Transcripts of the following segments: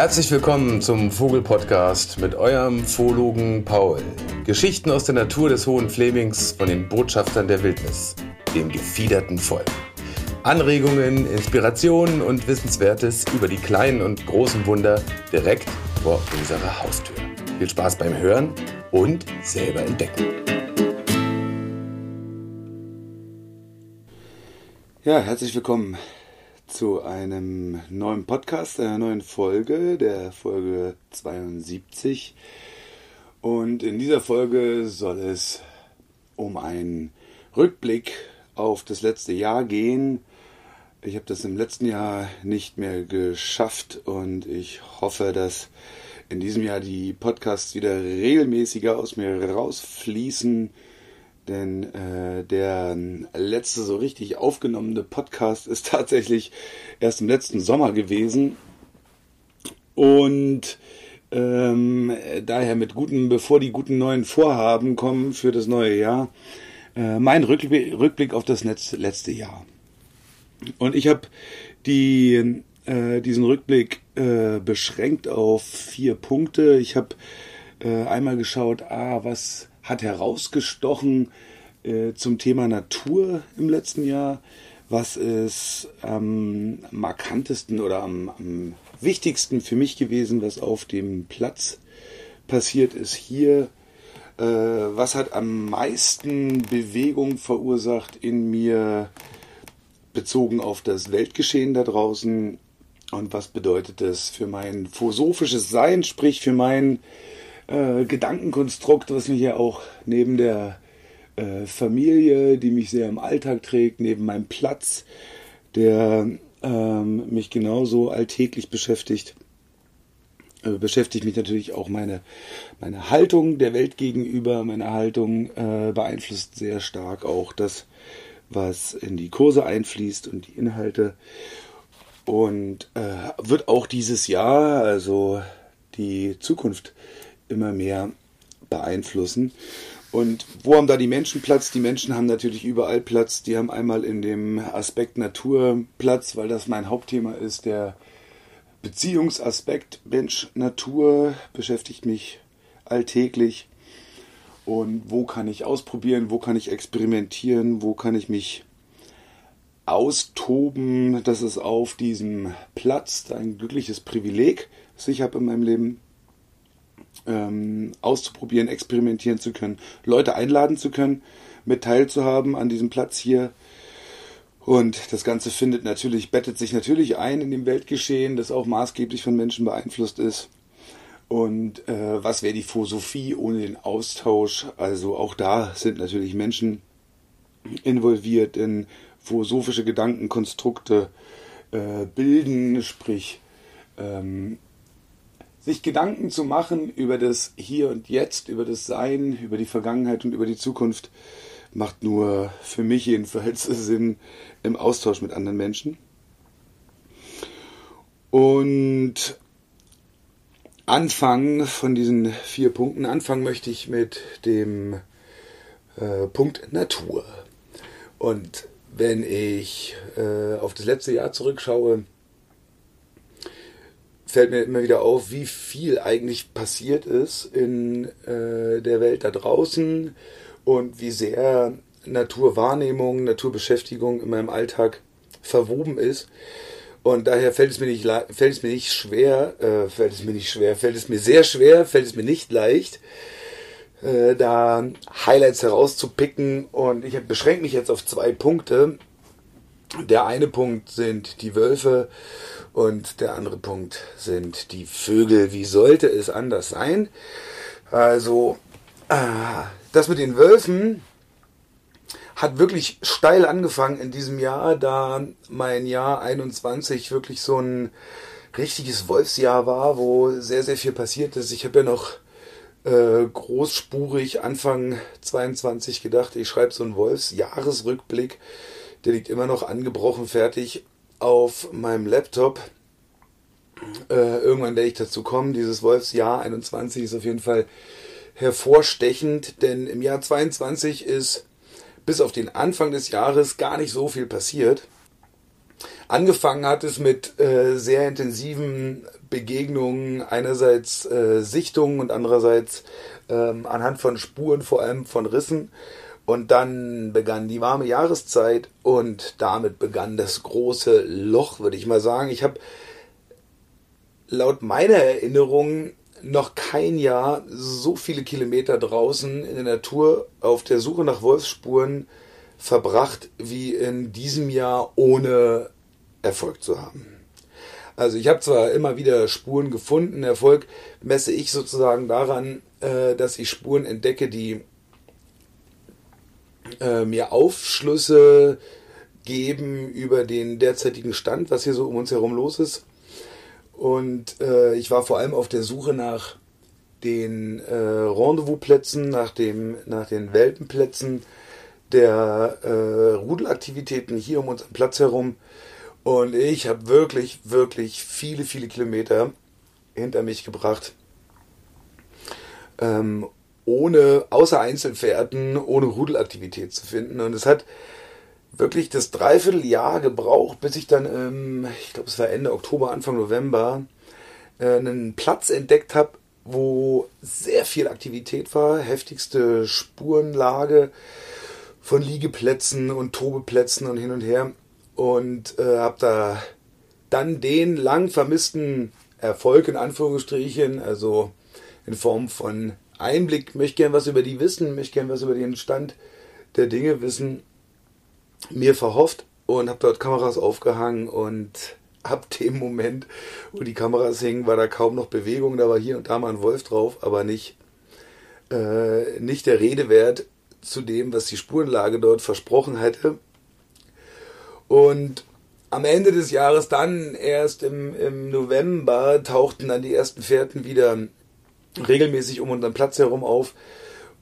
Herzlich willkommen zum Vogelpodcast mit eurem Vologen Paul. Geschichten aus der Natur des Hohen Flemings von den Botschaftern der Wildnis, dem gefiederten Volk. Anregungen, Inspirationen und Wissenswertes über die kleinen und großen Wunder direkt vor unserer Haustür. Viel Spaß beim Hören und selber entdecken. Ja, herzlich willkommen zu einem neuen Podcast, einer neuen Folge, der Folge 72. Und in dieser Folge soll es um einen Rückblick auf das letzte Jahr gehen. Ich habe das im letzten Jahr nicht mehr geschafft und ich hoffe, dass in diesem Jahr die Podcasts wieder regelmäßiger aus mir rausfließen denn äh, der letzte so richtig aufgenommene Podcast ist tatsächlich erst im letzten Sommer gewesen. Und ähm, daher mit guten, bevor die guten neuen Vorhaben kommen für das neue Jahr, äh, mein Rückblick, Rückblick auf das letzte Jahr. Und ich habe die, äh, diesen Rückblick äh, beschränkt auf vier Punkte. Ich habe äh, einmal geschaut, ah, was hat herausgestochen äh, zum Thema Natur im letzten Jahr. Was ist am markantesten oder am, am wichtigsten für mich gewesen, was auf dem Platz passiert ist hier? Äh, was hat am meisten Bewegung verursacht in mir bezogen auf das Weltgeschehen da draußen? Und was bedeutet das für mein philosophisches Sein, sprich für mein äh, Gedankenkonstrukt, was mich ja auch neben der äh, Familie, die mich sehr im Alltag trägt, neben meinem Platz, der ähm, mich genauso alltäglich beschäftigt, äh, beschäftigt mich natürlich auch meine, meine Haltung der Welt gegenüber. Meine Haltung äh, beeinflusst sehr stark auch das, was in die Kurse einfließt und die Inhalte. Und äh, wird auch dieses Jahr, also die Zukunft, immer mehr beeinflussen. Und wo haben da die Menschen Platz? Die Menschen haben natürlich überall Platz. Die haben einmal in dem Aspekt Natur Platz, weil das mein Hauptthema ist. Der Beziehungsaspekt Mensch-Natur beschäftigt mich alltäglich. Und wo kann ich ausprobieren? Wo kann ich experimentieren? Wo kann ich mich austoben? Das ist auf diesem Platz ein glückliches Privileg, das ich habe in meinem Leben ähm, auszuprobieren, experimentieren zu können, Leute einladen zu können, mit teilzuhaben an diesem Platz hier. Und das Ganze findet natürlich, bettet sich natürlich ein in dem Weltgeschehen, das auch maßgeblich von Menschen beeinflusst ist. Und äh, was wäre die Philosophie ohne den Austausch? Also auch da sind natürlich Menschen involviert in philosophische Gedankenkonstrukte äh, bilden, sprich ähm, sich Gedanken zu machen über das Hier und Jetzt, über das Sein, über die Vergangenheit und über die Zukunft, macht nur für mich jedenfalls Sinn im Austausch mit anderen Menschen. Und anfangen von diesen vier Punkten, anfangen möchte ich mit dem äh, Punkt Natur. Und wenn ich äh, auf das letzte Jahr zurückschaue, fällt mir immer wieder auf, wie viel eigentlich passiert ist in äh, der Welt da draußen und wie sehr Naturwahrnehmung, Naturbeschäftigung in meinem Alltag verwoben ist. Und daher fällt es mir nicht, fällt es mir nicht schwer, äh, fällt es mir nicht schwer, fällt es mir sehr schwer, fällt es mir nicht leicht, äh, da Highlights herauszupicken. Und ich beschränke mich jetzt auf zwei Punkte. Der eine Punkt sind die Wölfe und der andere Punkt sind die Vögel. Wie sollte es anders sein? Also, äh, das mit den Wölfen hat wirklich steil angefangen in diesem Jahr, da mein Jahr 21 wirklich so ein richtiges Wolfsjahr war, wo sehr, sehr viel passiert ist. Ich habe ja noch äh, großspurig Anfang 22 gedacht, ich schreibe so einen Wolfsjahresrückblick. Der liegt immer noch angebrochen fertig auf meinem Laptop. Äh, irgendwann werde ich dazu kommen. Dieses Wolfsjahr 21 ist auf jeden Fall hervorstechend, denn im Jahr 22 ist bis auf den Anfang des Jahres gar nicht so viel passiert. Angefangen hat es mit äh, sehr intensiven Begegnungen, einerseits äh, Sichtungen und andererseits ähm, anhand von Spuren, vor allem von Rissen. Und dann begann die warme Jahreszeit und damit begann das große Loch, würde ich mal sagen. Ich habe laut meiner Erinnerung noch kein Jahr so viele Kilometer draußen in der Natur auf der Suche nach Wolfsspuren verbracht wie in diesem Jahr ohne Erfolg zu haben. Also ich habe zwar immer wieder Spuren gefunden, Erfolg messe ich sozusagen daran, äh, dass ich Spuren entdecke, die äh, mir Aufschlüsse geben über den derzeitigen Stand, was hier so um uns herum los ist. Und äh, ich war vor allem auf der Suche nach den äh, Rendezvousplätzen, nach, nach den Welpenplätzen der äh, Rudelaktivitäten hier um unseren Platz herum. Und ich habe wirklich, wirklich viele, viele Kilometer hinter mich gebracht. Ähm, ohne, außer Einzelpferden, ohne Rudelaktivität zu finden. Und es hat wirklich das Dreivierteljahr gebraucht, bis ich dann, ähm, ich glaube, es war Ende Oktober, Anfang November, äh, einen Platz entdeckt habe, wo sehr viel Aktivität war, heftigste Spurenlage von Liegeplätzen und Tobeplätzen und hin und her und äh, habe da dann den lang vermissten Erfolg in Anführungsstrichen, also in Form von Einblick, möchte gern was über die wissen, möchte gern was über den Stand der Dinge wissen, mir verhofft und habe dort Kameras aufgehangen und ab dem Moment, wo die Kameras hingen, war da kaum noch Bewegung. Da war hier und da mal ein Wolf drauf, aber nicht, äh, nicht der Rede wert zu dem, was die Spurenlage dort versprochen hatte. Und am Ende des Jahres dann, erst im, im November, tauchten dann die ersten Fährten wieder regelmäßig um unseren Platz herum auf.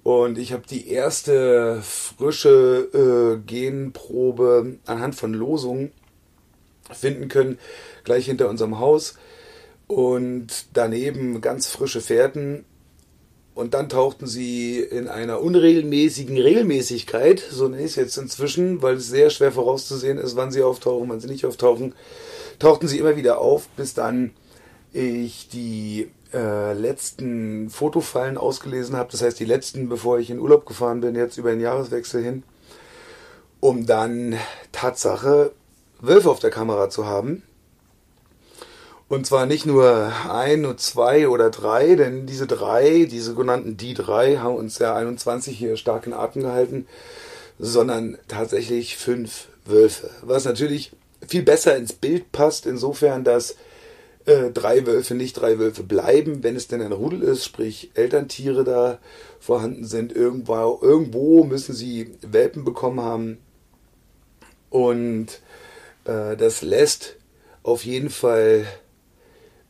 Und ich habe die erste frische äh, Genprobe anhand von Losungen finden können, gleich hinter unserem Haus. Und daneben ganz frische Fährten. Und dann tauchten sie in einer unregelmäßigen Regelmäßigkeit, so nenne ich es jetzt inzwischen, weil es sehr schwer vorauszusehen ist, wann sie auftauchen, wann sie nicht auftauchen, tauchten sie immer wieder auf, bis dann ich die äh, letzten Fotofallen ausgelesen habe, das heißt die letzten, bevor ich in Urlaub gefahren bin, jetzt über den Jahreswechsel hin, um dann Tatsache Wölfe auf der Kamera zu haben. Und zwar nicht nur ein und zwei oder drei, denn diese drei, die sogenannten die drei, haben uns ja 21 hier stark in Atem gehalten, sondern tatsächlich fünf Wölfe. Was natürlich viel besser ins Bild passt, insofern, dass äh, drei Wölfe nicht drei Wölfe bleiben, wenn es denn ein Rudel ist, sprich Elterntiere da vorhanden sind. Irgendwo, irgendwo müssen sie Welpen bekommen haben. Und äh, das lässt auf jeden Fall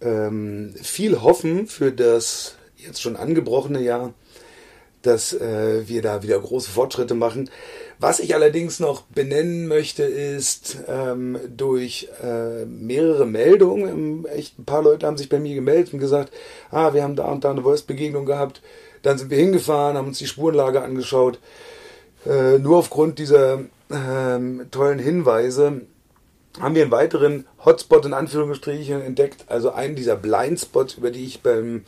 ähm, viel hoffen für das jetzt schon angebrochene Jahr, dass äh, wir da wieder große Fortschritte machen. Was ich allerdings noch benennen möchte, ist ähm, durch äh, mehrere Meldungen, echt ein paar Leute haben sich bei mir gemeldet und gesagt, ah, wir haben da und da eine Voice-Begegnung gehabt. Dann sind wir hingefahren, haben uns die Spurenlage angeschaut. Äh, nur aufgrund dieser ähm, tollen Hinweise haben wir einen weiteren Hotspot in Anführungsstrichen entdeckt, also einen dieser Blindspots, über die ich beim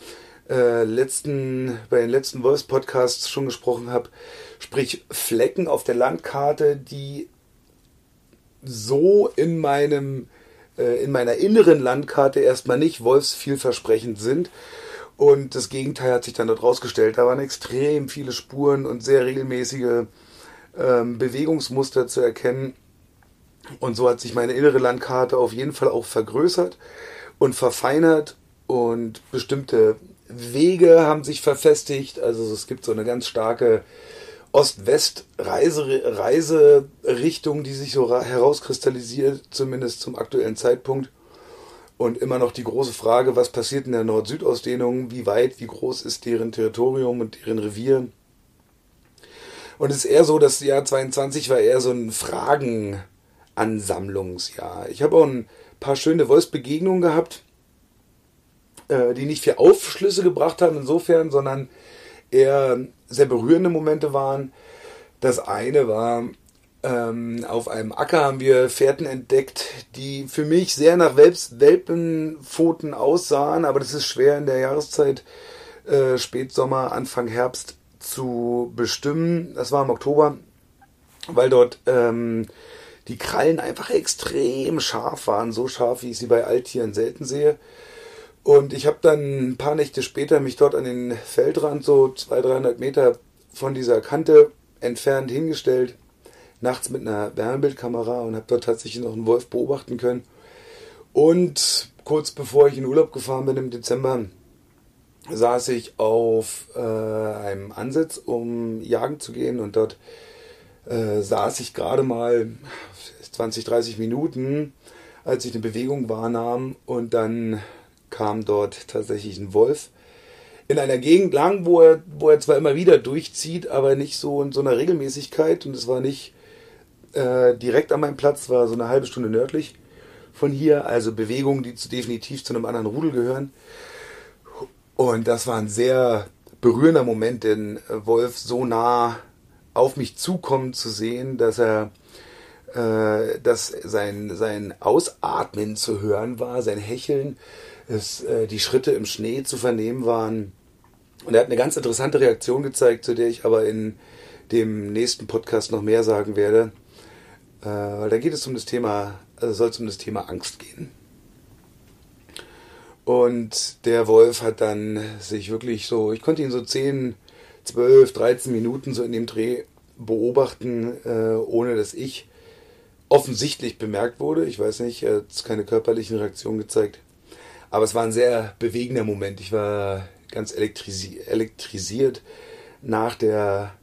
äh, letzten, bei den letzten Voice Podcasts schon gesprochen habe, sprich Flecken auf der Landkarte, die so in meinem äh, in meiner inneren Landkarte erstmal nicht wolfsvielversprechend sind. Und das Gegenteil hat sich dann dort rausgestellt. Da waren extrem viele Spuren und sehr regelmäßige ähm, Bewegungsmuster zu erkennen. Und so hat sich meine innere Landkarte auf jeden Fall auch vergrößert und verfeinert und bestimmte Wege haben sich verfestigt. Also es gibt so eine ganz starke Ost-West-Reiserichtung, die sich so herauskristallisiert, zumindest zum aktuellen Zeitpunkt. Und immer noch die große Frage, was passiert in der Nord-Süd-Ausdehnung? Wie weit, wie groß ist deren Territorium und deren Revier? Und es ist eher so, das Jahr 22 war eher so ein Fragenansammlungsjahr. Ich habe auch ein paar schöne Wolfsbegegnungen gehabt äh, die nicht viel Aufschlüsse gebracht haben insofern, sondern eher sehr berührende Momente waren. Das eine war Ähm, auf einem Acker haben wir Fährten entdeckt, die für mich sehr nach Welpenpfoten aussahen, aber das ist schwer in der Jahreszeit äh, Spätsommer, Anfang Herbst zu bestimmen. Das war im Oktober, weil dort ähm, die Krallen einfach extrem scharf waren, so scharf, wie ich sie bei Alttieren selten sehe. Und ich habe dann ein paar Nächte später mich dort an den Feldrand, so 200, 300 Meter von dieser Kante entfernt hingestellt, nachts mit einer Wärmebildkamera und habe dort tatsächlich noch einen Wolf beobachten können. Und kurz bevor ich in Urlaub gefahren bin im Dezember, saß ich auf äh, einem Ansitz, um jagen zu gehen und dort äh, saß ich gerade mal 20, 30 Minuten, als ich eine Bewegung wahrnahm und dann kam dort tatsächlich ein Wolf in einer Gegend lang, wo er, wo er zwar immer wieder durchzieht, aber nicht so in so einer Regelmäßigkeit und es war nicht äh, direkt an meinem Platz, war so eine halbe Stunde nördlich von hier, also Bewegungen, die zu, definitiv zu einem anderen Rudel gehören. Und das war ein sehr berührender Moment, den Wolf so nah auf mich zukommen zu sehen, dass er äh, dass sein, sein Ausatmen zu hören war, sein Hecheln, dass äh, die Schritte im Schnee zu vernehmen waren. Und er hat eine ganz interessante Reaktion gezeigt, zu der ich aber in dem nächsten Podcast noch mehr sagen werde. Äh, weil da geht es um das Thema, also soll es um das Thema Angst gehen. Und der Wolf hat dann sich wirklich so, ich konnte ihn so 10, 12, 13 Minuten so in dem Dreh beobachten, äh, ohne dass ich offensichtlich bemerkt wurde. Ich weiß nicht, er hat keine körperlichen Reaktionen gezeigt. Aber es war ein sehr bewegender Moment. Ich war ganz elektrisi elektrisiert nach, der,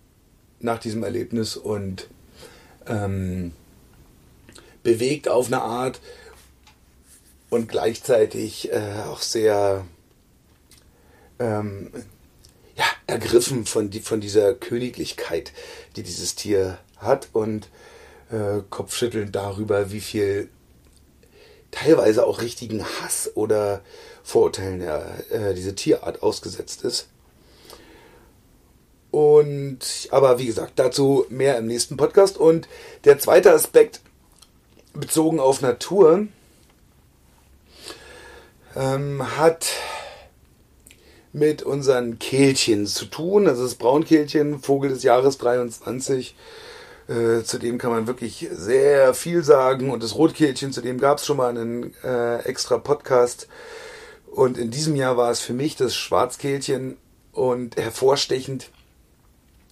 nach diesem Erlebnis und ähm, bewegt auf eine Art, und gleichzeitig äh, auch sehr ähm, ja, ergriffen von, die, von dieser Königlichkeit, die dieses Tier hat und äh, Kopfschütteln darüber, wie viel teilweise auch richtigen Hass oder Vorurteilen ja, äh, diese Tierart ausgesetzt ist. Und aber wie gesagt, dazu mehr im nächsten Podcast. Und der zweite Aspekt bezogen auf Natur ähm, hat mit unseren Kehlchen zu tun. Das ist Braunkehlchen, Vogel des Jahres 23. Äh, zu dem kann man wirklich sehr viel sagen. Und das Rotkehlchen, zu dem gab es schon mal einen äh, extra Podcast. Und in diesem Jahr war es für mich das Schwarzkehlchen. Und hervorstechend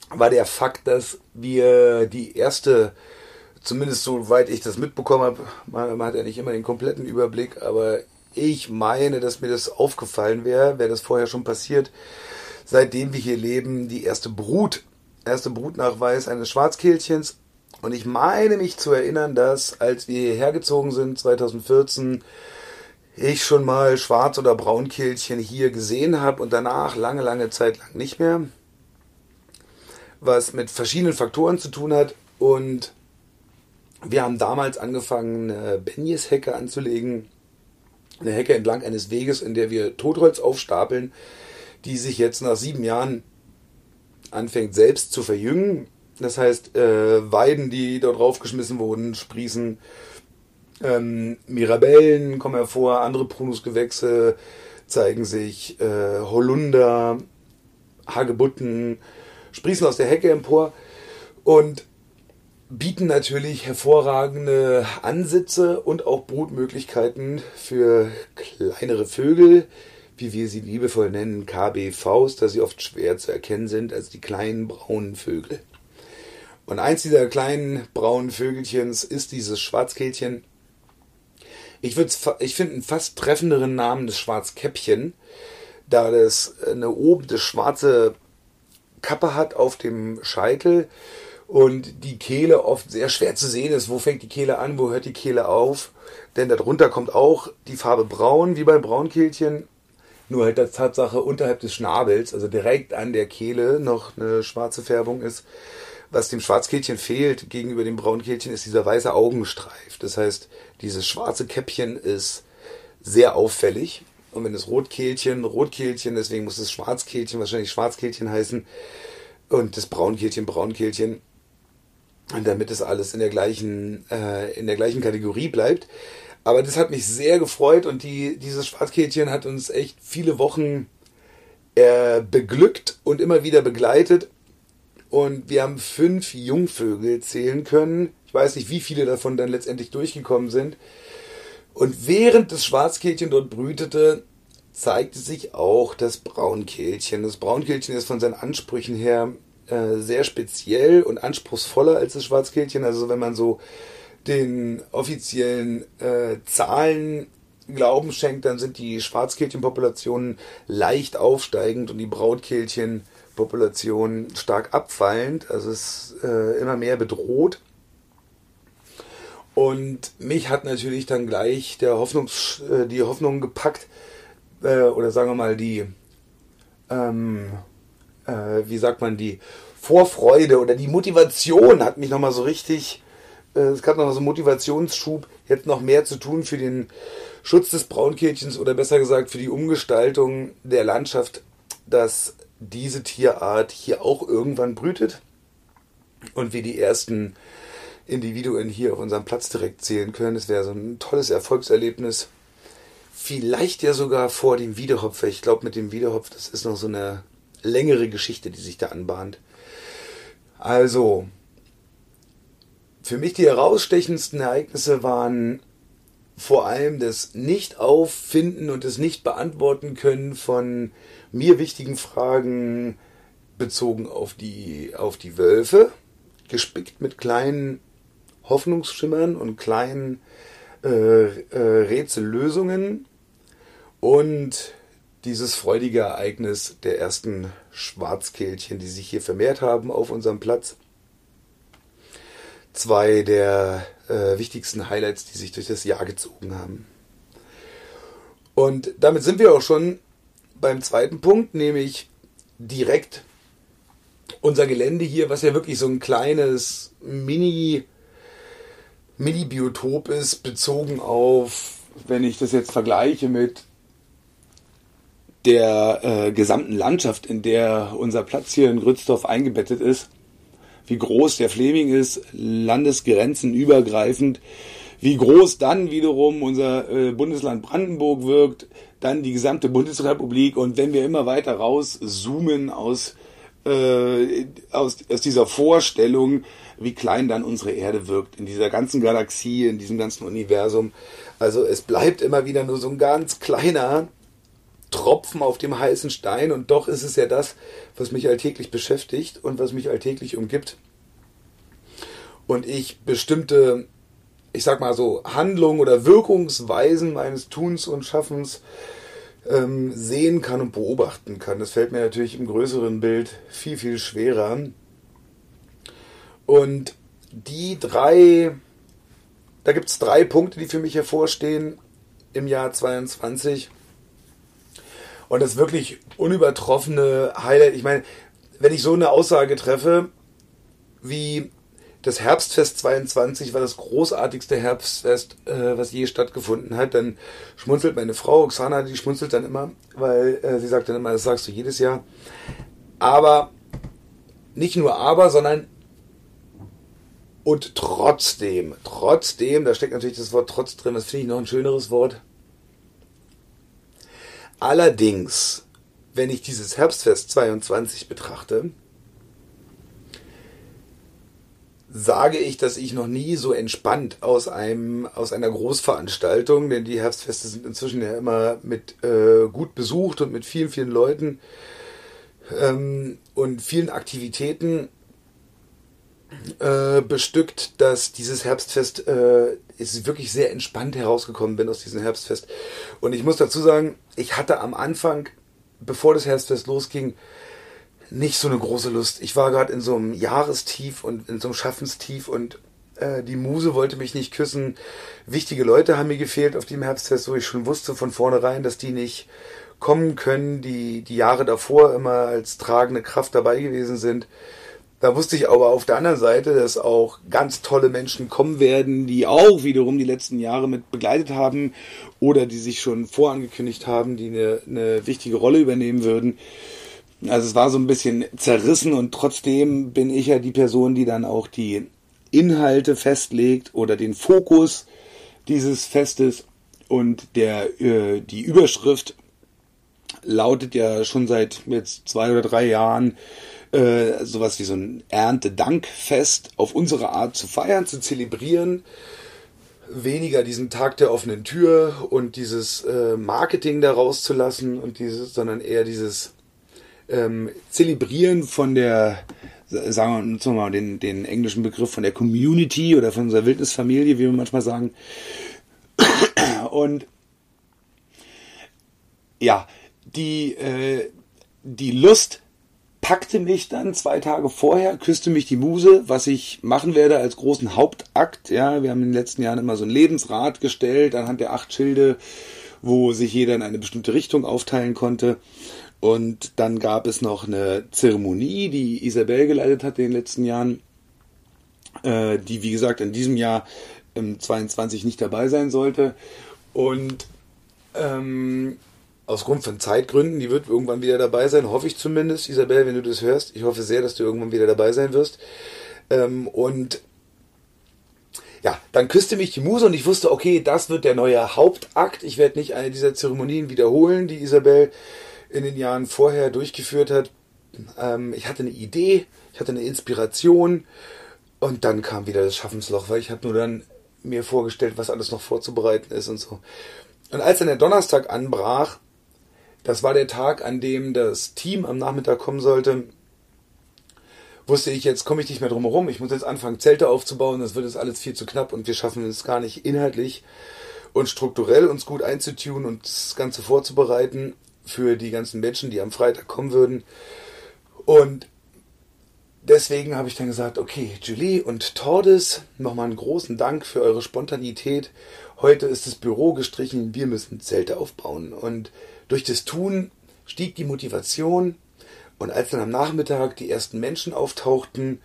war der Fakt, dass wir die erste, zumindest soweit ich das mitbekommen habe, man, man hat ja nicht immer den kompletten Überblick, aber ich meine, dass mir das aufgefallen wäre, wäre das vorher schon passiert, seitdem wir hier leben, die erste Brut, erste Brutnachweis eines Schwarzkehlchens. Und ich meine mich zu erinnern, dass als wir hierher gezogen sind, 2014, ich schon mal Schwarz- oder Braunkehlchen hier gesehen habe und danach lange, lange Zeit lang nicht mehr. Was mit verschiedenen Faktoren zu tun hat. Und wir haben damals angefangen, eine Benjes-Hecke anzulegen eine Hecke entlang eines Weges, in der wir Totholz aufstapeln, die sich jetzt nach sieben Jahren anfängt selbst zu verjüngen. Das heißt, äh, Weiden, die dort draufgeschmissen wurden, sprießen. Ähm, Mirabellen kommen hervor, andere Prunusgewächse zeigen sich, äh, Holunder, Hagebutten sprießen aus der Hecke empor. Und bieten natürlich hervorragende Ansitze und auch Brutmöglichkeiten für kleinere Vögel, wie wir sie liebevoll nennen, KBVs, da sie oft schwer zu erkennen sind als die kleinen braunen Vögel. Und eins dieser kleinen braunen Vögelchens ist dieses Schwarzkehlchen. Ich, ich finde einen fast treffenderen Namen des Schwarzkäppchen, da das eine oben eine schwarze Kappe hat auf dem Scheitel und die Kehle oft sehr schwer zu sehen ist. Wo fängt die Kehle an, wo hört die Kehle auf? Denn darunter kommt auch die Farbe braun, wie beim Braunkehlchen. Nur halt das Tatsache unterhalb des Schnabels, also direkt an der Kehle, noch eine schwarze Färbung ist. Was dem Schwarzkehlchen fehlt gegenüber dem Braunkehlchen ist dieser weiße Augenstreif. Das heißt, dieses schwarze Käppchen ist sehr auffällig. Und wenn das Rotkehlchen, Rotkehlchen, deswegen muss es Schwarzkehlchen wahrscheinlich Schwarzkehlchen heißen, und das Braunkehlchen, Braunkehlchen, damit es alles in der gleichen, äh, in der gleichen Kategorie bleibt. Aber das hat mich sehr gefreut und die, dieses Schwarzkehlchen hat uns echt viele Wochen äh, beglückt und immer wieder begleitet. Und wir haben fünf Jungvögel zählen können. Ich weiß nicht, wie viele davon dann letztendlich durchgekommen sind. Und während das Schwarzkehlchen dort brütete, zeigte sich auch das Braunkehlchen. Das Braunkehlchen ist von seinen Ansprüchen her äh, sehr speziell und anspruchsvoller als das Schwarzkehlchen. Also wenn man so den offiziellen äh, Zahlen Glauben schenkt, dann sind die Schwarzkehlchenpopulationen leicht aufsteigend und die Brautkehlchenpopulationen stark abfallend. Also es ist äh, immer mehr bedroht. Und mich hat natürlich dann gleich der Hoffnungs, äh, die Hoffnung gepackt, äh, oder sagen wir mal die, ähm, äh, wie sagt man, die Vorfreude oder die Motivation hat mich nochmal so richtig, es gab noch so einen Motivationsschub, jetzt noch mehr zu tun für den Schutz des Braunkehlchens oder besser gesagt für die Umgestaltung der Landschaft, dass diese Tierart hier auch irgendwann brütet und wir die ersten Individuen hier auf unserem Platz direkt zählen können. Das wäre so ein tolles Erfolgserlebnis. Vielleicht ja sogar vor dem Wiederhopf. Ich glaube, mit dem Wiederhopf, das ist noch so eine längere Geschichte, die sich da anbahnt. Also, für mich die herausstechendsten Ereignisse waren vor allem das Nicht-Auffinden und das Nicht-Beantworten können von mir wichtigen Fragen bezogen auf die, auf die Wölfe, gespickt mit kleinen Hoffnungsschimmern und kleinen äh, äh, Rätsellösungen und dieses freudige Ereignis der ersten Schwarzkehlchen, die sich hier vermehrt haben auf unserem Platz. Zwei der äh, wichtigsten Highlights, die sich durch das Jahr gezogen haben. Und damit sind wir auch schon beim zweiten Punkt, nämlich direkt unser Gelände hier, was ja wirklich so ein kleines Mini Mini-Biotop ist, bezogen auf, wenn ich das jetzt vergleiche mit der äh, gesamten Landschaft, in der unser Platz hier in Grützdorf eingebettet ist, wie groß der Fleming ist, Landesgrenzen übergreifend, wie groß dann wiederum unser äh, Bundesland Brandenburg wirkt, dann die gesamte Bundesrepublik und wenn wir immer weiter raus zoomen aus, äh, aus, aus dieser Vorstellung, wie klein dann unsere Erde wirkt in dieser ganzen Galaxie, in diesem ganzen Universum. Also es bleibt immer wieder nur so ein ganz kleiner Tropfen auf dem heißen Stein und doch ist es ja das, was mich alltäglich beschäftigt und was mich alltäglich umgibt. Und ich bestimmte, ich sag mal so, Handlungen oder Wirkungsweisen meines Tuns und Schaffens ähm, sehen kann und beobachten kann. Das fällt mir natürlich im größeren Bild viel, viel schwerer. Und die drei, da gibt es drei Punkte, die für mich hervorstehen im Jahr 22. Und das wirklich unübertroffene Highlight. Ich meine, wenn ich so eine Aussage treffe, wie das Herbstfest 22 war das großartigste Herbstfest, äh, was je stattgefunden hat, dann schmunzelt meine Frau, Oksana, die schmunzelt dann immer, weil äh, sie sagt dann immer, das sagst du jedes Jahr. Aber nicht nur aber, sondern und trotzdem, trotzdem, da steckt natürlich das Wort trotz drin, das finde ich noch ein schöneres Wort. Allerdings, wenn ich dieses Herbstfest 22 betrachte, sage ich, dass ich noch nie so entspannt aus einem aus einer Großveranstaltung, denn die Herbstfeste sind inzwischen ja immer mit äh, gut besucht und mit vielen vielen Leuten ähm, und vielen Aktivitäten äh, bestückt, dass dieses Herbstfest äh, ist wirklich sehr entspannt herausgekommen bin aus diesem Herbstfest. Und ich muss dazu sagen, ich hatte am Anfang, bevor das Herbstfest losging, nicht so eine große Lust. Ich war gerade in so einem Jahrestief und in so einem Schaffenstief und äh, die Muse wollte mich nicht küssen. Wichtige Leute haben mir gefehlt auf dem Herbstfest, wo ich schon wusste von vornherein, dass die nicht kommen können, die die Jahre davor immer als tragende Kraft dabei gewesen sind. Da wusste ich aber auf der anderen Seite, dass auch ganz tolle Menschen kommen werden, die auch wiederum die letzten Jahre mit begleitet haben oder die sich schon vorangekündigt haben, die eine, eine wichtige Rolle übernehmen würden. Also es war so ein bisschen zerrissen und trotzdem bin ich ja die Person, die dann auch die Inhalte festlegt oder den Fokus dieses Festes. Und der, äh, die Überschrift lautet ja schon seit jetzt zwei oder drei Jahren äh, sowas wie so ein Erntedankfest auf unsere Art zu feiern, zu zelebrieren. Weniger diesen Tag der offenen Tür und dieses äh, Marketing da rauszulassen und dieses, sondern eher dieses ähm, Zelebrieren von der, sagen wir mal, den, den englischen Begriff von der Community oder von unserer Wildnisfamilie, wie wir manchmal sagen. Und ja, die, äh, die Lust packte mich dann zwei Tage vorher, küsste mich die Muse, was ich machen werde als großen Hauptakt. Ja, wir haben in den letzten Jahren immer so ein Lebensrat gestellt anhand der acht Schilde, wo sich jeder in eine bestimmte Richtung aufteilen konnte. Und dann gab es noch eine Zeremonie, die Isabel geleitet hat in den letzten Jahren, äh, die wie gesagt in diesem Jahr im 22 nicht dabei sein sollte. Und ähm, aus Grund von Zeitgründen, die wird irgendwann wieder dabei sein, hoffe ich zumindest. Isabel, wenn du das hörst, ich hoffe sehr, dass du irgendwann wieder dabei sein wirst. Ähm, und ja, dann küsste mich die Muse und ich wusste, okay, das wird der neue Hauptakt. Ich werde nicht eine dieser Zeremonien wiederholen, die Isabel in den Jahren vorher durchgeführt hat. Ähm, ich hatte eine Idee, ich hatte eine Inspiration und dann kam wieder das Schaffensloch, weil ich habe nur dann mir vorgestellt, was alles noch vorzubereiten ist und so. Und als dann der Donnerstag anbrach, das war der Tag, an dem das Team am Nachmittag kommen sollte. Wusste ich, jetzt komme ich nicht mehr drum herum. Ich muss jetzt anfangen, Zelte aufzubauen. Das wird jetzt alles viel zu knapp und wir schaffen es gar nicht inhaltlich und strukturell uns gut einzutun und das Ganze vorzubereiten für die ganzen Menschen, die am Freitag kommen würden. Und deswegen habe ich dann gesagt, okay, Julie und Tordes, nochmal einen großen Dank für eure Spontanität. Heute ist das Büro gestrichen, wir müssen Zelte aufbauen. Und durch das Tun stieg die Motivation und als dann am Nachmittag die ersten Menschen auftauchten,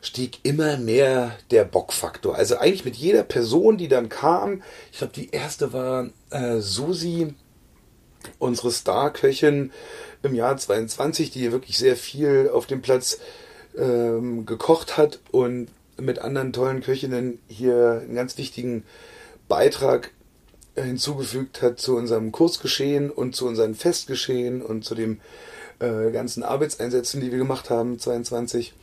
stieg immer mehr der Bockfaktor. Also eigentlich mit jeder Person, die dann kam, ich glaube, die erste war äh, Susi, unsere Star-Köchin im Jahr 22, die wirklich sehr viel auf dem Platz ähm, gekocht hat und mit anderen tollen Köchinnen hier einen ganz wichtigen Beitrag hinzugefügt hat zu unserem Kursgeschehen und zu unseren Festgeschehen und zu den äh, ganzen Arbeitseinsätzen, die wir gemacht haben, 22.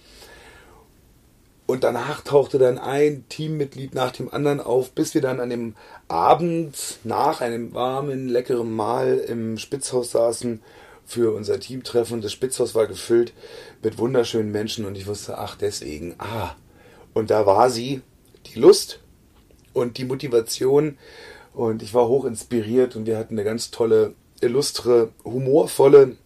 Und danach tauchte dann ein Teammitglied nach dem anderen auf, bis wir dann an dem Abend nach einem warmen, leckeren Mahl im Spitzhaus saßen für unser Teamtreffen. Das Spitzhaus war gefüllt mit wunderschönen Menschen und ich wusste, ach deswegen, ah. Und da war sie, die Lust und die Motivation, und ich war hoch inspiriert und wir hatten eine ganz tolle, illustre, humorvolle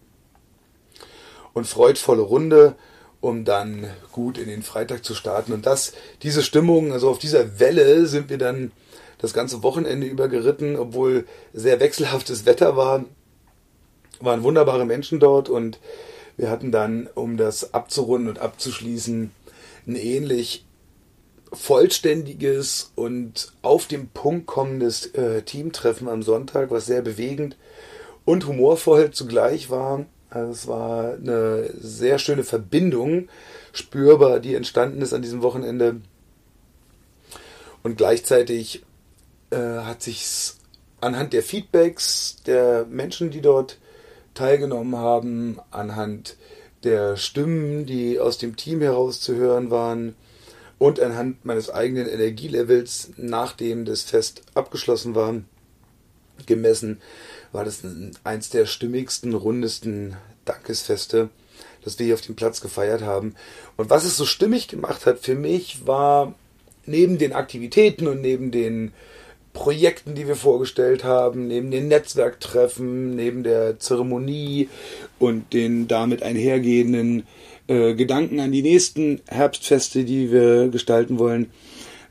und freudvolle Runde, um dann gut in den Freitag zu starten. Und das, diese Stimmung, also auf dieser Welle sind wir dann das ganze Wochenende über geritten, obwohl sehr wechselhaftes Wetter war. Waren wunderbare Menschen dort und wir hatten dann, um das abzurunden und abzuschließen, ein ähnlich vollständiges und auf den Punkt kommendes äh, Teamtreffen am Sonntag, was sehr bewegend und humorvoll zugleich war. Also es war eine sehr schöne Verbindung spürbar, die entstanden ist an diesem Wochenende. Und gleichzeitig äh, hat sich anhand der Feedbacks der Menschen, die dort teilgenommen haben, anhand der Stimmen, die aus dem Team heraus zu hören waren, und anhand meines eigenen Energielevels, nachdem das Fest abgeschlossen war, gemessen, war das eins der stimmigsten, rundesten Dankesfeste, das wir hier auf dem Platz gefeiert haben. Und was es so stimmig gemacht hat für mich, war neben den Aktivitäten und neben den Projekten, die wir vorgestellt haben, neben den Netzwerktreffen, neben der Zeremonie und den damit einhergehenden äh, Gedanken an die nächsten Herbstfeste, die wir gestalten wollen.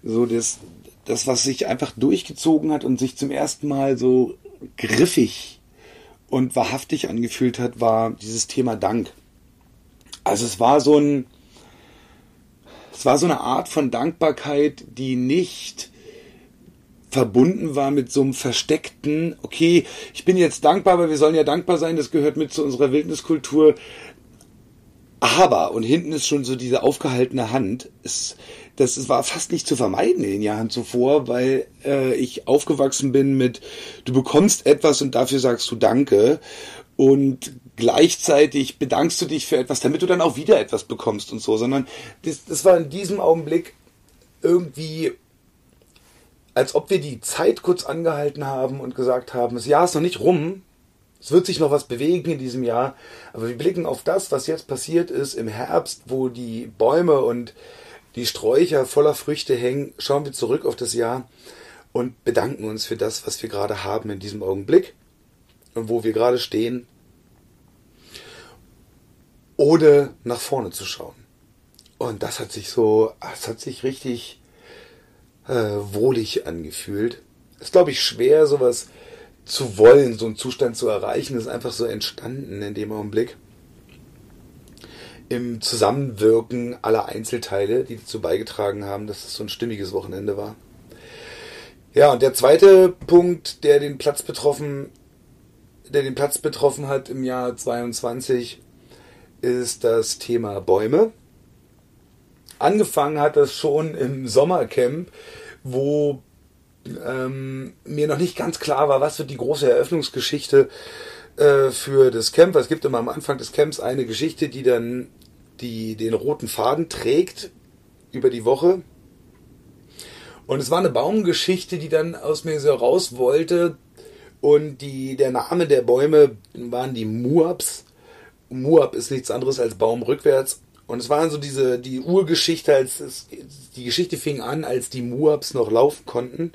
So das, das, was sich einfach durchgezogen hat und sich zum ersten Mal so griffig und wahrhaftig angefühlt hat, war dieses Thema Dank. Also es war so ein, es war so eine Art von Dankbarkeit, die nicht verbunden war mit so einem versteckten, okay, ich bin jetzt dankbar, aber wir sollen ja dankbar sein, das gehört mit zu unserer Wildniskultur. Aber, und hinten ist schon so diese aufgehaltene Hand, es, das war fast nicht zu vermeiden in den Jahren zuvor, weil äh, ich aufgewachsen bin mit, du bekommst etwas und dafür sagst du Danke. Und gleichzeitig bedankst du dich für etwas, damit du dann auch wieder etwas bekommst und so, sondern das, das war in diesem Augenblick irgendwie, als ob wir die Zeit kurz angehalten haben und gesagt haben, das Jahr ist noch nicht rum, es wird sich noch was bewegen in diesem Jahr, aber wir blicken auf das, was jetzt passiert ist im Herbst, wo die Bäume und die Sträucher voller Früchte hängen, schauen wir zurück auf das Jahr und bedanken uns für das, was wir gerade haben in diesem Augenblick und wo wir gerade stehen, ohne nach vorne zu schauen. Und das hat sich so, es hat sich richtig äh, wohlig angefühlt. Ist, glaube ich, schwer, sowas zu wollen, so einen Zustand zu erreichen, ist einfach so entstanden in dem Augenblick im Zusammenwirken aller Einzelteile, die dazu beigetragen haben, dass es so ein stimmiges Wochenende war. Ja, und der zweite Punkt, der den Platz betroffen, der den Platz betroffen hat im Jahr 22, ist das Thema Bäume. Angefangen hat das schon im Sommercamp, wo ähm, mir noch nicht ganz klar war, was wird die große Eröffnungsgeschichte äh, für das Camp. Es gibt immer am Anfang des Camps eine Geschichte, die dann die, den roten Faden trägt über die Woche. Und es war eine Baumgeschichte, die dann aus mir so raus wollte. Und die, der Name der Bäume waren die Muabs. Muab ist nichts anderes als Baum rückwärts. Und es waren so diese, die Urgeschichte, als es, die Geschichte fing an, als die Muabs noch laufen konnten.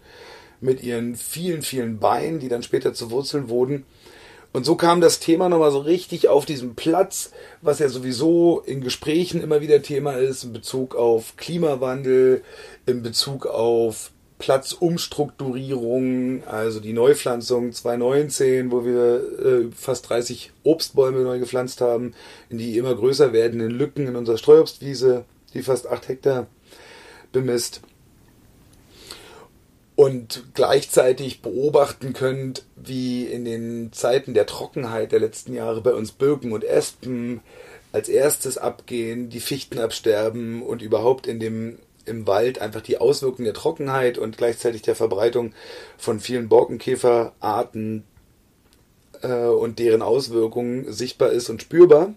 Mit ihren vielen, vielen Beinen, die dann später zu Wurzeln wurden. Und so kam das Thema nochmal so richtig auf diesen Platz, was ja sowieso in Gesprächen immer wieder Thema ist, in Bezug auf Klimawandel, in Bezug auf Platzumstrukturierung, also die Neupflanzung 2019, wo wir äh, fast 30 Obstbäume neu gepflanzt haben, in die immer größer werdenden Lücken in unserer Streuobstwiese, die fast 8 Hektar bemisst. Und gleichzeitig beobachten könnt, wie in den Zeiten der Trockenheit der letzten Jahre bei uns Birken und Espen als erstes abgehen, die Fichten absterben und überhaupt in dem im Wald einfach die Auswirkungen der Trockenheit und gleichzeitig der Verbreitung von vielen Borkenkäferarten äh, und deren Auswirkungen sichtbar ist und spürbar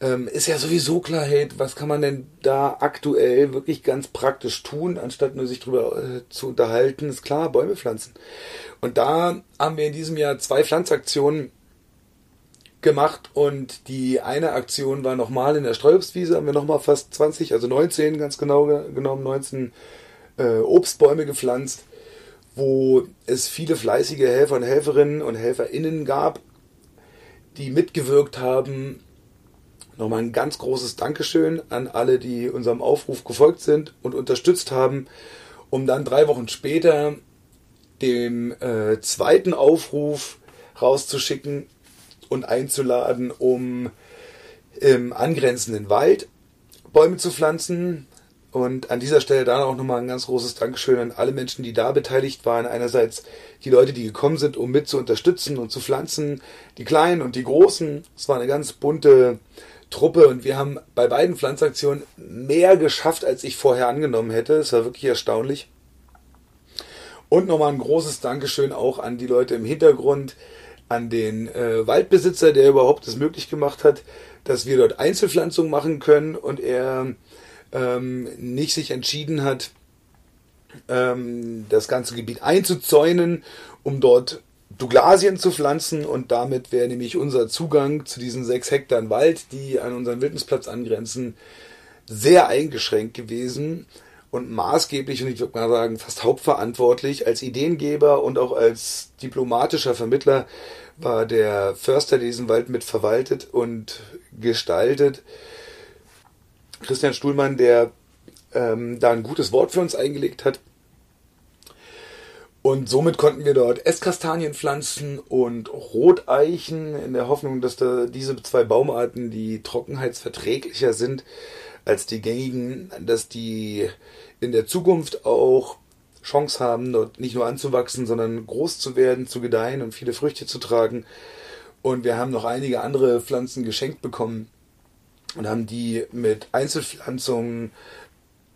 ähm, ist ja sowieso Klarheit, was kann man denn da aktuell wirklich ganz praktisch tun, anstatt nur sich drüber äh, zu unterhalten, ist klar, Bäume pflanzen. Und da haben wir in diesem Jahr zwei Pflanzaktionen gemacht und die eine Aktion war nochmal in der Streuobstwiese, haben wir nochmal fast 20, also 19 ganz genau genommen, 19 äh, Obstbäume gepflanzt, wo es viele fleißige Helfer und Helferinnen und HelferInnen gab, die mitgewirkt haben, Nochmal ein ganz großes Dankeschön an alle, die unserem Aufruf gefolgt sind und unterstützt haben, um dann drei Wochen später dem äh, zweiten Aufruf rauszuschicken und einzuladen, um im angrenzenden Wald Bäume zu pflanzen. Und an dieser Stelle dann auch nochmal ein ganz großes Dankeschön an alle Menschen, die da beteiligt waren. Einerseits die Leute, die gekommen sind, um mit zu unterstützen und zu pflanzen, die Kleinen und die Großen. Es war eine ganz bunte Truppe und wir haben bei beiden Pflanzaktionen mehr geschafft, als ich vorher angenommen hätte. Es war wirklich erstaunlich. Und nochmal ein großes Dankeschön auch an die Leute im Hintergrund, an den äh, Waldbesitzer, der überhaupt es möglich gemacht hat, dass wir dort Einzelpflanzungen machen können und er ähm, nicht sich entschieden hat, ähm, das ganze Gebiet einzuzäunen, um dort Douglasien zu pflanzen. Und damit wäre nämlich unser Zugang zu diesen sechs Hektar Wald, die an unseren Wildnisplatz angrenzen, sehr eingeschränkt gewesen und maßgeblich und ich würde mal sagen fast hauptverantwortlich als Ideengeber und auch als diplomatischer Vermittler war der Förster, der diesen Wald mit verwaltet und gestaltet. Christian Stuhlmann, der ähm, da ein gutes Wort für uns eingelegt hat und somit konnten wir dort Esskastanien pflanzen und Roteichen in der Hoffnung, dass da diese zwei Baumarten, die trockenheitsverträglicher sind als die gängigen, dass die in der Zukunft auch Chance haben, dort nicht nur anzuwachsen, sondern groß zu werden, zu gedeihen und viele Früchte zu tragen. Und wir haben noch einige andere Pflanzen geschenkt bekommen und haben die mit Einzelpflanzungen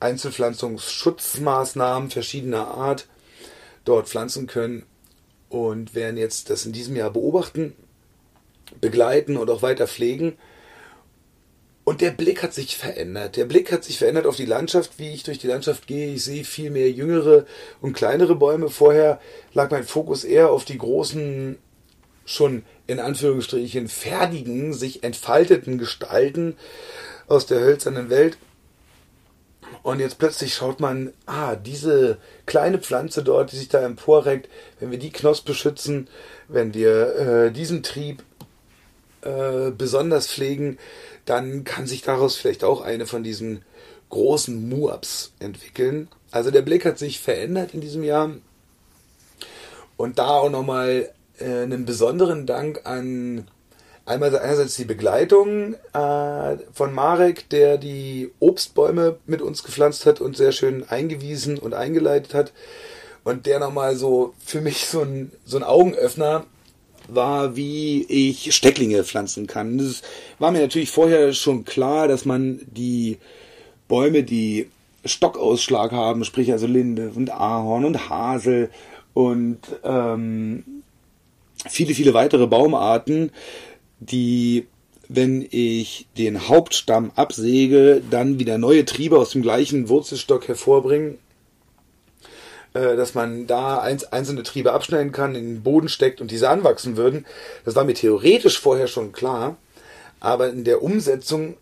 Einzelpflanzungsschutzmaßnahmen verschiedener Art dort pflanzen können und werden jetzt das in diesem Jahr beobachten, begleiten und auch weiter pflegen. Und der Blick hat sich verändert. Der Blick hat sich verändert auf die Landschaft, wie ich durch die Landschaft gehe. Ich sehe viel mehr jüngere und kleinere Bäume. Vorher lag mein Fokus eher auf die großen, schon in Anführungsstrichen fertigen, sich entfalteten Gestalten aus der hölzernen Welt. Und jetzt plötzlich schaut man, ah, diese kleine Pflanze dort, die sich da emporreckt, wenn wir die Knospe schützen, wenn wir äh, diesen Trieb äh, besonders pflegen, dann kann sich daraus vielleicht auch eine von diesen großen Muabs entwickeln. Also der Blick hat sich verändert in diesem Jahr. Und da auch nochmal äh, einen besonderen Dank an Einmal einerseits die Begleitung äh, von Marek, der die Obstbäume mit uns gepflanzt hat und sehr schön eingewiesen und eingeleitet hat. Und der nochmal so für mich so ein, so ein Augenöffner war, wie ich Stecklinge pflanzen kann. Das war mir natürlich vorher schon klar, dass man die Bäume, die Stockausschlag haben, sprich also Linde und Ahorn und Hasel und ähm, viele, viele weitere Baumarten, die, wenn ich den Hauptstamm absäge, dann wieder neue Triebe aus dem gleichen Wurzelstock hervorbringen, dass man da einzelne Triebe abschneiden kann, in den Boden steckt und diese anwachsen würden. Das war mir theoretisch vorher schon klar, aber in der Umsetzung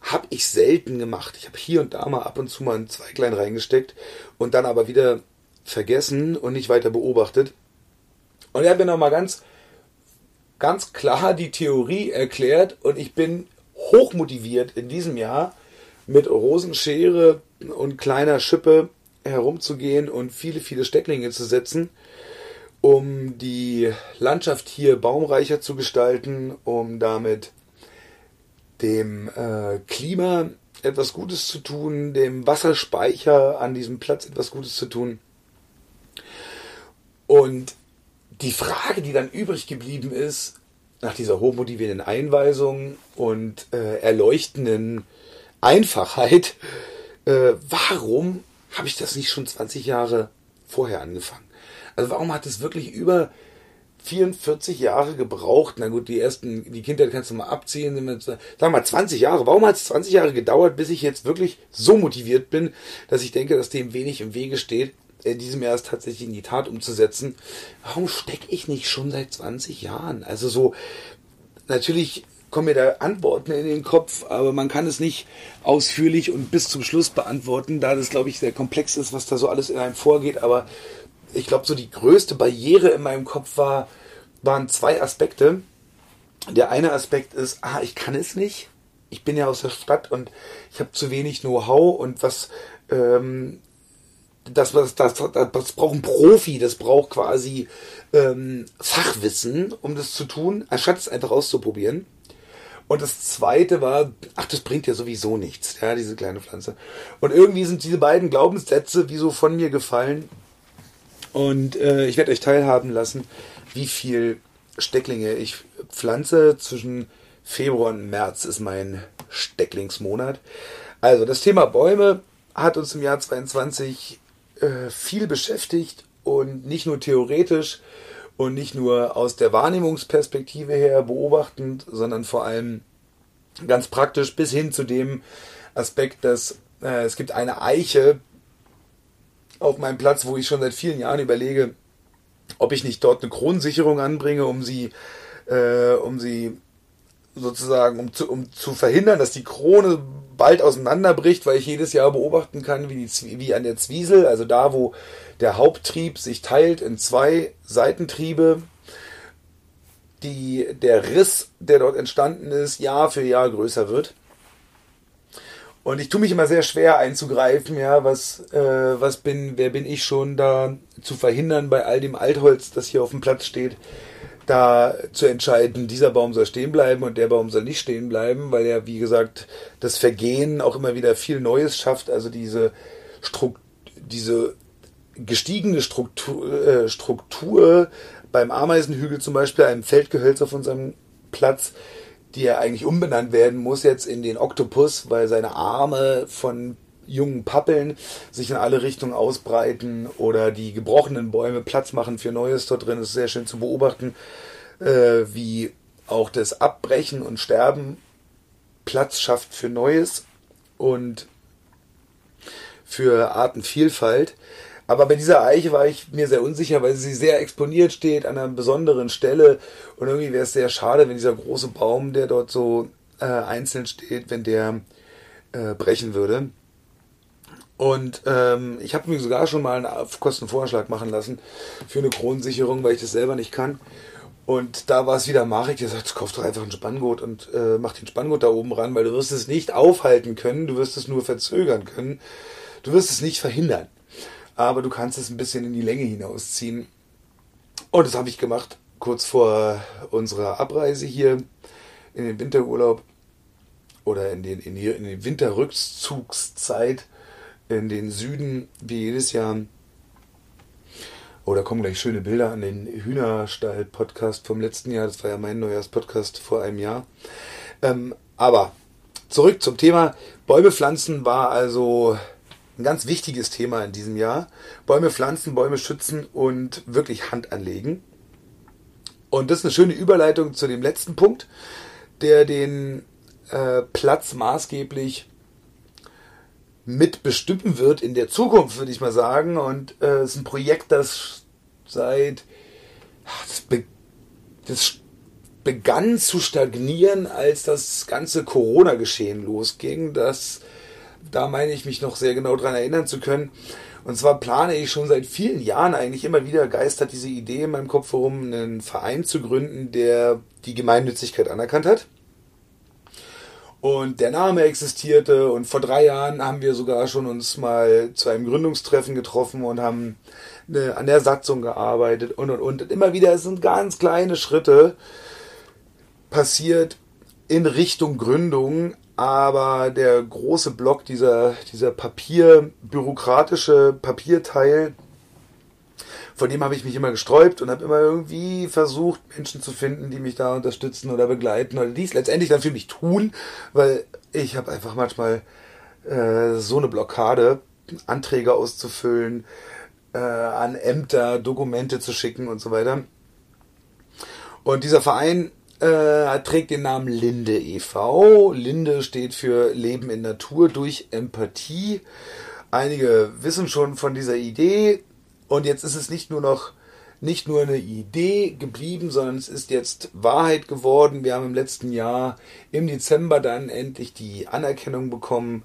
habe ich selten gemacht. Ich habe hier und da mal ab und zu mal ein Zweiglein reingesteckt und dann aber wieder vergessen und nicht weiter beobachtet. Und er hat mir nochmal ganz ganz klar die Theorie erklärt und ich bin hochmotiviert in diesem Jahr mit Rosenschere und kleiner Schippe herumzugehen und viele, viele Stecklinge zu setzen, um die Landschaft hier baumreicher zu gestalten, um damit dem äh, Klima etwas Gutes zu tun, dem Wasserspeicher an diesem Platz etwas Gutes zu tun. Und die Frage, die dann übrig geblieben ist, nach dieser hochmotivierenden Einweisung und äh, erleuchtenden Einfachheit, äh, warum habe ich das nicht schon 20 Jahre vorher angefangen? Also warum hat es wirklich über 44 Jahre gebraucht? Na gut, die ersten, die Kindheit kannst du mal abziehen. Wir mal 20 Jahre. Warum hat es 20 Jahre gedauert, bis ich jetzt wirklich so motiviert bin, dass ich denke, dass dem wenig im Wege steht, in diesem Jahr es tatsächlich in die Tat umzusetzen. Warum stecke ich nicht schon seit 20 Jahren? Also so, natürlich kommen mir da Antworten in den Kopf, aber man kann es nicht ausführlich und bis zum Schluss beantworten, da das, glaube ich, sehr komplex ist, was da so alles in einem vorgeht. Aber ich glaube, so die größte Barriere in meinem Kopf war, waren zwei Aspekte. Der eine Aspekt ist, ah, ich kann es nicht. Ich bin ja aus der Stadt und ich habe zu wenig Know-how und was ähm, das, das, das, das braucht ein Profi, das braucht quasi ähm, Fachwissen, um das zu tun, anstatt es einfach auszuprobieren. Und das zweite war, ach, das bringt ja sowieso nichts, ja, diese kleine Pflanze. Und irgendwie sind diese beiden Glaubenssätze wie so von mir gefallen. Und äh, ich werde euch teilhaben lassen, wie viel Stecklinge ich pflanze. Zwischen Februar und März ist mein Stecklingsmonat. Also das Thema Bäume hat uns im Jahr 22 äh, viel beschäftigt und nicht nur theoretisch und nicht nur aus der Wahrnehmungsperspektive her beobachtend, sondern vor allem ganz praktisch bis hin zu dem Aspekt, dass äh, es gibt eine Eiche auf meinem Platz, wo ich schon seit vielen Jahren überlege, ob ich nicht dort eine Kronensicherung anbringe, um sie, äh, um sie sozusagen, um zu, um zu verhindern, dass die Krone bald auseinanderbricht, weil ich jedes Jahr beobachten kann, wie, die, wie an der Zwiesel, also da, wo der Haupttrieb sich teilt in zwei Seitentriebe, die, der Riss, der dort entstanden ist, Jahr für Jahr größer wird. Und ich tue mich immer sehr schwer einzugreifen, ja, was, äh, was bin, wer bin ich schon da zu verhindern bei all dem Altholz, das hier auf dem Platz steht da zu entscheiden, dieser Baum soll stehen bleiben und der Baum soll nicht stehen bleiben, weil er, wie gesagt, das Vergehen auch immer wieder viel Neues schafft, also diese, Strukt diese gestiegene Struktur, äh, Struktur beim Ameisenhügel zum Beispiel, einem Feldgehölz auf unserem Platz, die ja eigentlich umbenannt werden muss jetzt in den Oktopus, weil seine Arme von jungen Pappeln sich in alle Richtungen ausbreiten oder die gebrochenen Bäume Platz machen für Neues dort drin. Es ist sehr schön zu beobachten, äh, wie auch das Abbrechen und Sterben Platz schafft für Neues und für Artenvielfalt. Aber bei dieser Eiche war ich mir sehr unsicher, weil sie sehr exponiert steht an einer besonderen Stelle. Und irgendwie wäre es sehr schade, wenn dieser große Baum, der dort so äh, einzeln steht, wenn der äh, brechen würde. Und ähm, ich habe mir sogar schon mal einen Kostenvorschlag machen lassen für eine Kronensicherung, weil ich das selber nicht kann. Und da war es wieder Marek, der sagt, kauf doch einfach ein Spanngurt und äh, mach den Spanngurt da oben ran, weil du wirst es nicht aufhalten können, du wirst es nur verzögern können. Du wirst es nicht verhindern. Aber du kannst es ein bisschen in die Länge hinausziehen. Und das habe ich gemacht, kurz vor unserer Abreise hier in den Winterurlaub oder in den, in die, in die Winterrückzugszeit in den Süden, wie jedes Jahr. Oh, da kommen gleich schöne Bilder an den Hühnerstall-Podcast vom letzten Jahr. Das war ja mein Neujahrspodcast vor einem Jahr. Ähm, aber zurück zum Thema. Bäume pflanzen war also ein ganz wichtiges Thema in diesem Jahr. Bäume pflanzen, Bäume schützen und wirklich Hand anlegen. Und das ist eine schöne Überleitung zu dem letzten Punkt, der den äh, Platz maßgeblich mitbestimmen wird in der Zukunft, würde ich mal sagen. Und äh, es äh, ist ein Projekt, das seit das, be, das begann zu stagnieren, als das ganze Corona-Geschehen losging. Das, da meine ich mich noch sehr genau daran erinnern zu können. Und zwar plane ich schon seit vielen Jahren eigentlich immer wieder geistert diese Idee in meinem Kopf herum, einen Verein zu gründen, der die Gemeinnützigkeit anerkannt hat. Und der Name existierte und vor drei Jahren haben wir sogar schon uns mal zu einem Gründungstreffen getroffen und haben eine, an der Satzung gearbeitet und und und. und immer wieder sind ganz kleine Schritte passiert in Richtung Gründung, aber der große Block, dieser, dieser Papier, bürokratische Papierteil, vor dem habe ich mich immer gesträubt und habe immer irgendwie versucht, Menschen zu finden, die mich da unterstützen oder begleiten oder dies letztendlich dann für mich tun, weil ich habe einfach manchmal äh, so eine Blockade, Anträge auszufüllen, äh, an Ämter Dokumente zu schicken und so weiter. Und dieser Verein äh, trägt den Namen Linde e.V. Linde steht für Leben in Natur durch Empathie. Einige wissen schon von dieser Idee. Und jetzt ist es nicht nur noch nicht nur eine Idee geblieben, sondern es ist jetzt Wahrheit geworden. Wir haben im letzten Jahr im Dezember dann endlich die Anerkennung bekommen,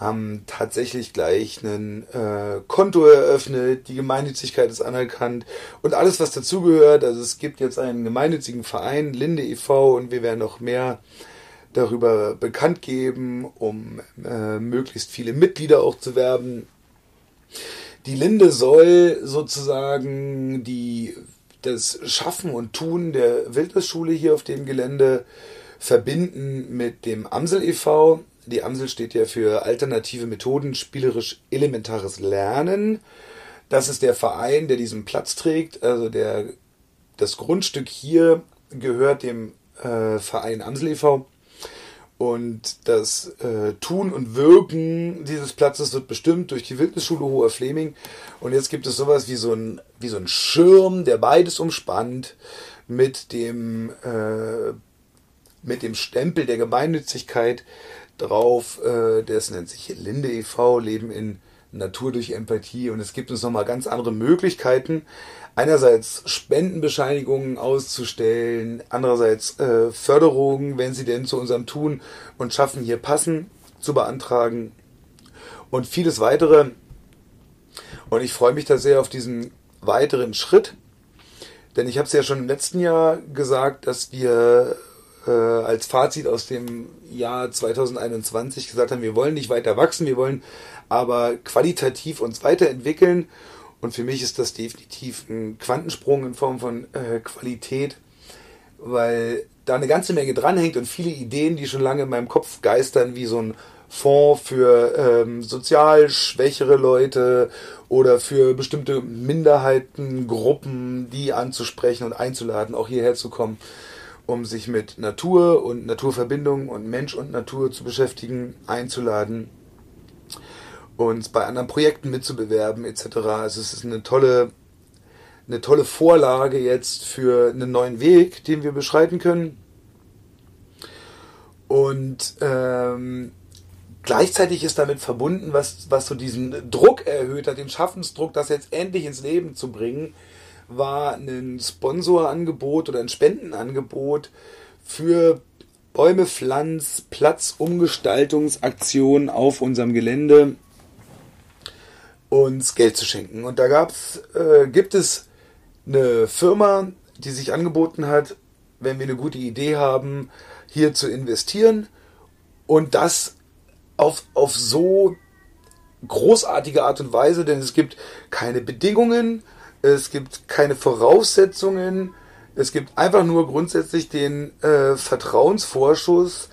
haben tatsächlich gleich ein äh, Konto eröffnet, die Gemeinnützigkeit ist anerkannt und alles, was dazugehört. Also es gibt jetzt einen gemeinnützigen Verein, Linde e.V. und wir werden noch mehr darüber bekannt geben, um äh, möglichst viele Mitglieder auch zu werben. Die Linde soll sozusagen die, das Schaffen und Tun der Wildnisschule hier auf dem Gelände verbinden mit dem Amsel e.V. Die Amsel steht ja für alternative Methoden, spielerisch elementares Lernen. Das ist der Verein, der diesen Platz trägt. Also der, das Grundstück hier gehört dem äh, Verein Amsel e.V. Und das äh, Tun und Wirken dieses Platzes wird bestimmt durch die Wildnisschule Hoher Fleming. Und jetzt gibt es sowas wie so ein, wie so ein Schirm, der beides umspannt mit dem, äh, mit dem Stempel der Gemeinnützigkeit drauf. Äh, das nennt sich Linde e.V., Leben in Natur durch Empathie. Und es gibt uns nochmal ganz andere Möglichkeiten, einerseits Spendenbescheinigungen auszustellen, andererseits äh, Förderungen, wenn sie denn zu unserem Tun und Schaffen hier passen, zu beantragen und vieles weitere. Und ich freue mich da sehr auf diesen weiteren Schritt, denn ich habe es ja schon im letzten Jahr gesagt, dass wir äh, als Fazit aus dem Jahr 2021 gesagt haben, wir wollen nicht weiter wachsen, wir wollen aber qualitativ uns weiterentwickeln. Und für mich ist das definitiv ein Quantensprung in Form von äh, Qualität, weil da eine ganze Menge dranhängt und viele Ideen, die schon lange in meinem Kopf geistern, wie so ein Fonds für ähm, sozial schwächere Leute oder für bestimmte Minderheitengruppen, die anzusprechen und einzuladen, auch hierher zu kommen, um sich mit Natur und Naturverbindung und Mensch und Natur zu beschäftigen, einzuladen uns bei anderen Projekten mitzubewerben etc. Also es ist eine tolle, eine tolle Vorlage jetzt für einen neuen Weg, den wir beschreiten können. Und ähm, gleichzeitig ist damit verbunden, was, was so diesen Druck erhöht hat, den Schaffensdruck, das jetzt endlich ins Leben zu bringen, war ein Sponsorangebot oder ein Spendenangebot für Bäume, Pflanz, Platzumgestaltungsaktionen auf unserem Gelände uns Geld zu schenken. Und da gab's, äh, gibt es eine Firma, die sich angeboten hat, wenn wir eine gute Idee haben, hier zu investieren und das auf, auf so großartige Art und Weise, denn es gibt keine Bedingungen, es gibt keine Voraussetzungen, es gibt einfach nur grundsätzlich den äh, Vertrauensvorschuss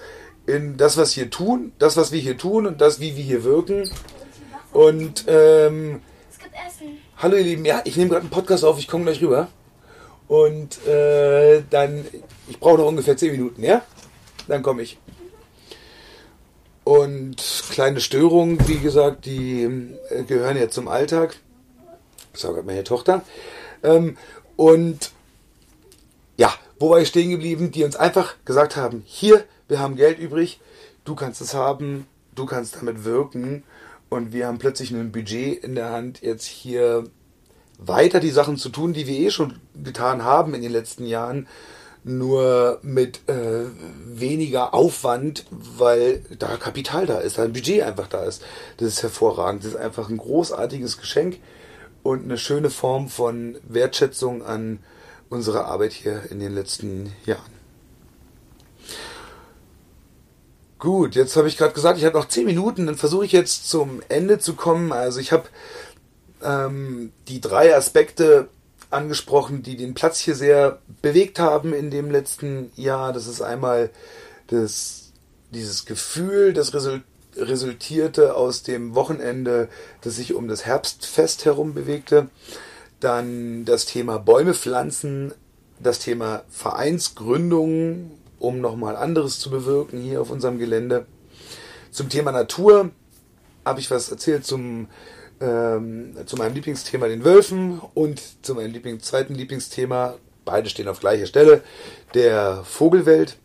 in das, was wir tun, das, was wir hier tun und das, wie wir hier wirken. Und ähm, es gibt Essen. Hallo ihr Lieben, ja, ich nehme gerade einen Podcast auf, ich komme gleich rüber. Und äh, dann, ich brauche noch ungefähr 10 Minuten, ja? Dann komme ich. Und kleine Störungen, wie gesagt, die äh, gehören ja zum Alltag. Das sagt meine Tochter. Ähm, und ja, wo war ich stehen geblieben? Die uns einfach gesagt haben, hier, wir haben Geld übrig, du kannst es haben, du kannst damit wirken. Und wir haben plötzlich ein Budget in der Hand, jetzt hier weiter die Sachen zu tun, die wir eh schon getan haben in den letzten Jahren nur mit äh, weniger Aufwand, weil da Kapital da ist, da ein Budget einfach da ist. Das ist hervorragend. Das ist einfach ein großartiges Geschenk und eine schöne Form von Wertschätzung an unsere Arbeit hier in den letzten Jahren. Gut, jetzt habe ich gerade gesagt, ich habe noch 10 Minuten, dann versuche ich jetzt zum Ende zu kommen. Also ich habe ähm, die drei Aspekte angesprochen, die den Platz hier sehr bewegt haben in dem letzten Jahr. Das ist einmal das, dieses Gefühl, das resultierte aus dem Wochenende, das sich um das Herbstfest herum bewegte. Dann das Thema Bäume pflanzen, das Thema Vereinsgründung, um nochmal anderes zu bewirken hier auf unserem Gelände. Zum Thema Natur habe ich was erzählt zum ähm, zu meinem Lieblingsthema den Wölfen und zu meinem Lieblings zweiten Lieblingsthema, beide stehen auf gleicher Stelle, der Vogelwelt.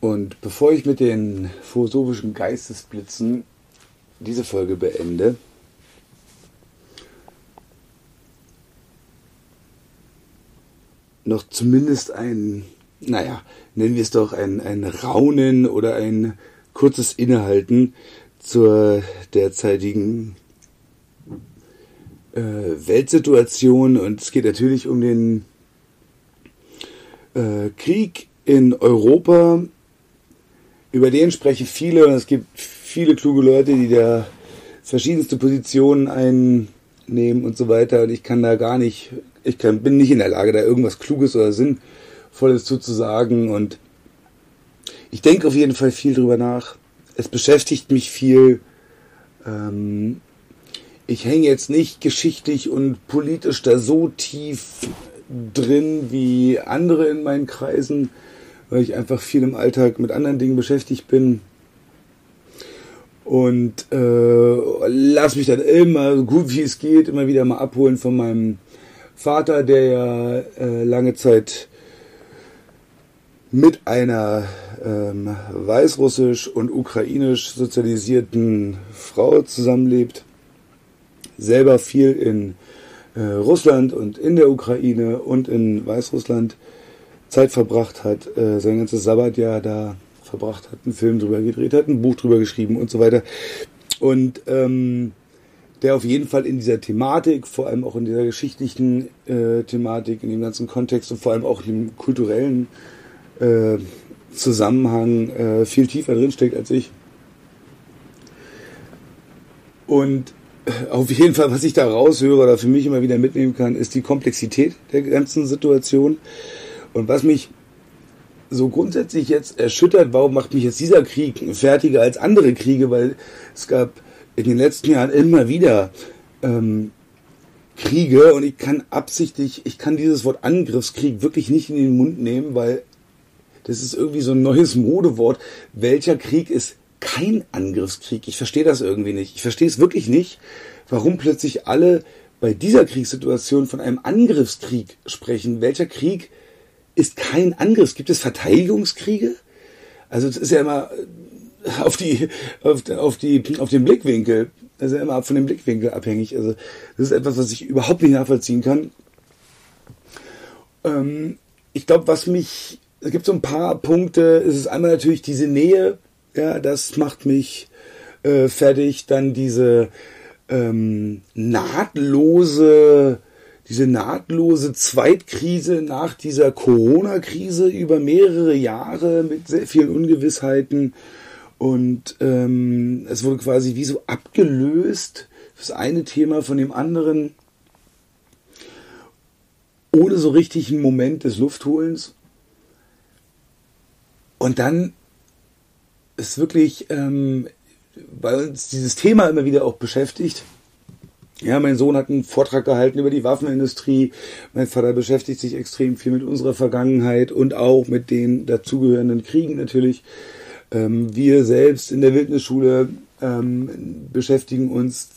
Und bevor ich mit den philosophischen Geistesblitzen diese Folge beende, noch zumindest ein, naja, nennen wir es doch ein, ein Raunen oder ein kurzes Innehalten zur derzeitigen äh, Weltsituation und es geht natürlich um den äh, Krieg in Europa. Über den sprechen viele und es gibt viele kluge Leute, die da verschiedenste Positionen einnehmen und so weiter. Und ich kann da gar nicht, ich kann, bin nicht in der Lage, da irgendwas Kluges oder Sinnvolles zu sagen. Und ich denke auf jeden Fall viel drüber nach es beschäftigt mich viel. Ähm, ich hänge jetzt nicht geschichtlich und politisch da so tief drin wie andere in meinen Kreisen, weil ich einfach viel im Alltag mit anderen Dingen beschäftigt bin. Und äh, lass mich dann immer, so gut wie es geht, immer wieder mal abholen von meinem Vater, der ja äh, lange Zeit mit einer ähm, weißrussisch und ukrainisch sozialisierten Frau zusammenlebt, selber viel in äh, Russland und in der Ukraine und in Weißrussland Zeit verbracht hat, äh, sein ganzes Sabbatjahr da verbracht hat, einen Film drüber gedreht hat, ein Buch drüber geschrieben und so weiter. Und ähm, der auf jeden Fall in dieser Thematik, vor allem auch in dieser geschichtlichen äh, Thematik, in dem ganzen Kontext und vor allem auch im kulturellen äh, Zusammenhang äh, viel tiefer drinsteckt als ich. Und auf jeden Fall, was ich da raushöre oder für mich immer wieder mitnehmen kann, ist die Komplexität der ganzen Situation. Und was mich so grundsätzlich jetzt erschüttert, warum macht mich jetzt dieser Krieg fertiger als andere Kriege, weil es gab in den letzten Jahren immer wieder ähm, Kriege und ich kann absichtlich, ich kann dieses Wort Angriffskrieg wirklich nicht in den Mund nehmen, weil das ist irgendwie so ein neues Modewort. Welcher Krieg ist kein Angriffskrieg. Ich verstehe das irgendwie nicht. Ich verstehe es wirklich nicht, warum plötzlich alle bei dieser Kriegssituation von einem Angriffskrieg sprechen. Welcher Krieg ist kein Angriff? Gibt es Verteidigungskriege? Also es ist ja immer auf die, auf, auf die, auf den Blickwinkel. Also immer von dem Blickwinkel abhängig. Also das ist etwas, was ich überhaupt nicht nachvollziehen kann. Ähm, ich glaube, was mich, es gibt so ein paar Punkte. Es ist einmal natürlich diese Nähe. Ja, das macht mich äh, fertig. Dann diese ähm, nahtlose, diese nahtlose Zweitkrise nach dieser Corona-Krise über mehrere Jahre mit sehr vielen Ungewissheiten. Und ähm, es wurde quasi wie so abgelöst, das eine Thema von dem anderen, ohne so richtig einen Moment des Luftholens. Und dann ist wirklich ähm, bei uns dieses Thema immer wieder auch beschäftigt. Ja, mein Sohn hat einen Vortrag gehalten über die Waffenindustrie. Mein Vater beschäftigt sich extrem viel mit unserer Vergangenheit und auch mit den dazugehörenden Kriegen natürlich. Ähm, wir selbst in der Wildnisschule ähm, beschäftigen uns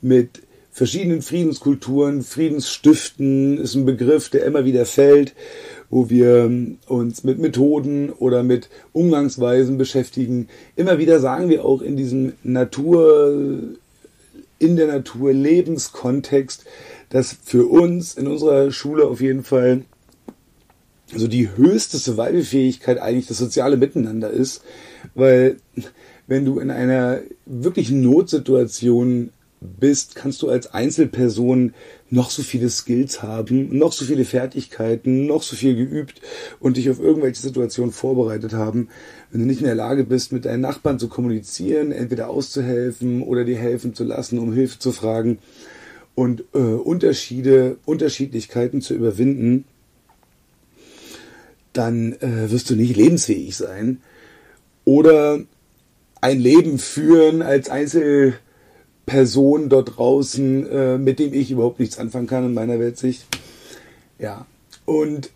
mit verschiedenen Friedenskulturen. Friedensstiften ist ein Begriff, der immer wieder fällt wo wir uns mit Methoden oder mit Umgangsweisen beschäftigen. Immer wieder sagen wir auch in diesem Natur, in der Natur Lebenskontext, dass für uns in unserer Schule auf jeden Fall so die höchste Survival-Fähigkeit eigentlich das soziale Miteinander ist, weil wenn du in einer wirklichen Notsituation bist, kannst du als Einzelperson noch so viele Skills haben, noch so viele Fertigkeiten, noch so viel geübt und dich auf irgendwelche Situationen vorbereitet haben. Wenn du nicht in der Lage bist, mit deinen Nachbarn zu kommunizieren, entweder auszuhelfen oder dir helfen zu lassen, um Hilfe zu fragen und äh, Unterschiede, Unterschiedlichkeiten zu überwinden, dann äh, wirst du nicht lebensfähig sein oder ein Leben führen als Einzel Person dort draußen, äh, mit dem ich überhaupt nichts anfangen kann in meiner Weltsicht. Ja, und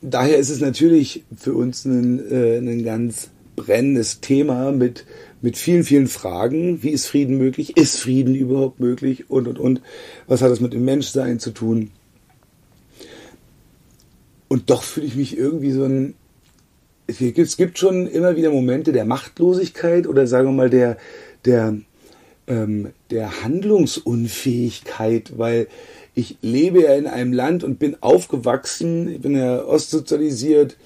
daher ist es natürlich für uns ein, äh, ein ganz brennendes Thema mit, mit vielen, vielen Fragen. Wie ist Frieden möglich? Ist Frieden überhaupt möglich? Und, und, und. Was hat das mit dem Menschsein zu tun? Und doch fühle ich mich irgendwie so ein, es gibt schon immer wieder Momente der Machtlosigkeit oder sagen wir mal der, der, ähm, der Handlungsunfähigkeit, weil ich lebe ja in einem Land und bin aufgewachsen, ich bin ja ostsozialisiert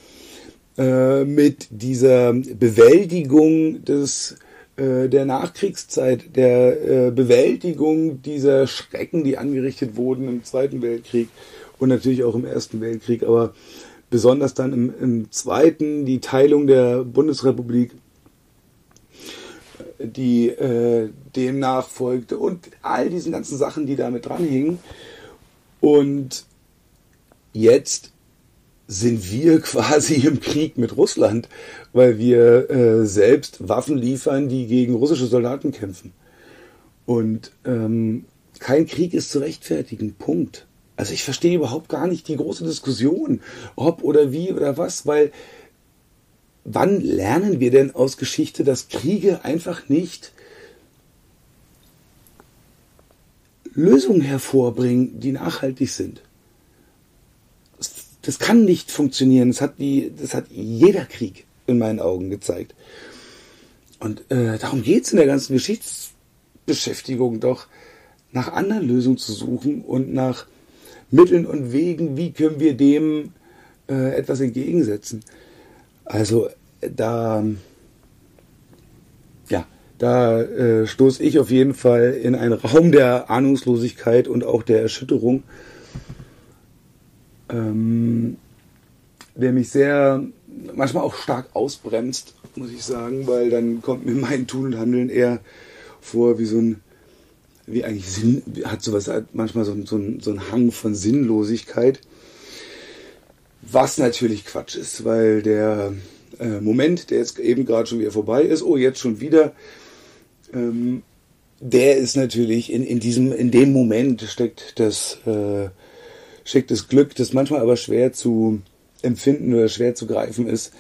äh, mit dieser Bewältigung des äh, der Nachkriegszeit, der äh, Bewältigung dieser Schrecken, die angerichtet wurden im Zweiten Weltkrieg und natürlich auch im Ersten Weltkrieg, aber besonders dann im, im Zweiten, die Teilung der Bundesrepublik die äh, dem nachfolgte und all diesen ganzen Sachen, die damit dranhingen. Und jetzt sind wir quasi im Krieg mit Russland, weil wir äh, selbst Waffen liefern, die gegen russische Soldaten kämpfen. Und ähm, kein Krieg ist zu rechtfertigen. Punkt. Also ich verstehe überhaupt gar nicht die große Diskussion, ob oder wie oder was, weil wann lernen wir denn aus Geschichte, dass Kriege einfach nicht Lösungen hervorbringen, die nachhaltig sind? Das, kann nicht funktionieren. Das hat, die, das hat jeder Krieg in meinen Augen gezeigt. Und äh, darum geht's in der ganzen Geschichtsbeschäftigung doch, nach anderen Lösungen zu suchen und nach Mitteln und Wegen, wie können wir dem äh, etwas entgegensetzen. Also da, ja, da äh, stoße ich auf jeden Fall in einen Raum der Ahnungslosigkeit und auch der Erschütterung, ähm, der mich sehr, manchmal auch stark ausbremst, muss ich sagen, weil dann kommt mir mein Tun und Handeln eher vor wie so ein, wie eigentlich Sinn, hat sowas manchmal so, so, so ein Hang von Sinnlosigkeit. Was natürlich Quatsch ist, weil der äh, Moment, der jetzt eben gerade schon wieder vorbei ist, oh, jetzt schon wieder, ähm, der ist natürlich in, in diesem, in dem Moment steckt das, äh, steckt das Glück, das manchmal aber schwer zu empfinden oder schwer zu greifen ist,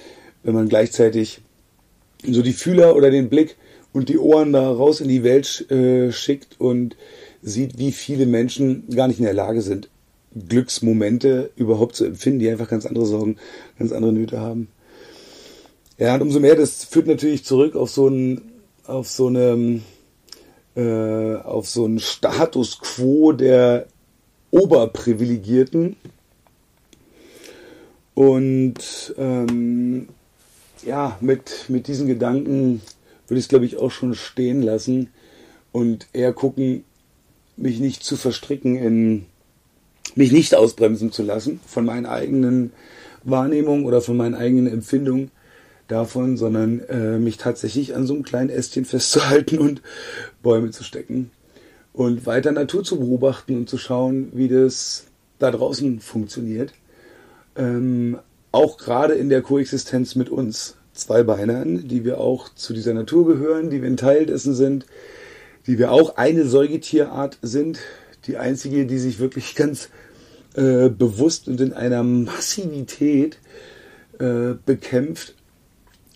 wenn man gleichzeitig so die Fühler oder den Blick und die Ohren da raus in die Welt äh, schickt und sieht, wie viele Menschen gar nicht in der Lage sind, Glücksmomente überhaupt zu empfinden, die einfach ganz andere Sorgen, ganz andere Nöte haben. Ja, und umso mehr, das führt natürlich zurück auf so ein, auf so eine, äh, auf so einen Status quo der Oberprivilegierten. Und ähm, ja, mit, mit diesen Gedanken würde ich es, glaube ich, auch schon stehen lassen und eher gucken, mich nicht zu verstricken in, mich nicht ausbremsen zu lassen von meinen eigenen Wahrnehmungen oder von meinen eigenen Empfindungen davon, sondern äh, mich tatsächlich an so einem kleinen Ästchen festzuhalten und Bäume zu stecken und weiter Natur zu beobachten und zu schauen, wie das da draußen funktioniert. Ähm, auch gerade in der Koexistenz mit uns Zweibeinern, die wir auch zu dieser Natur gehören, die wir ein Teil dessen sind, die wir auch eine Säugetierart sind, die einzige, die sich wirklich ganz äh, bewusst und in einer Massivität äh, bekämpft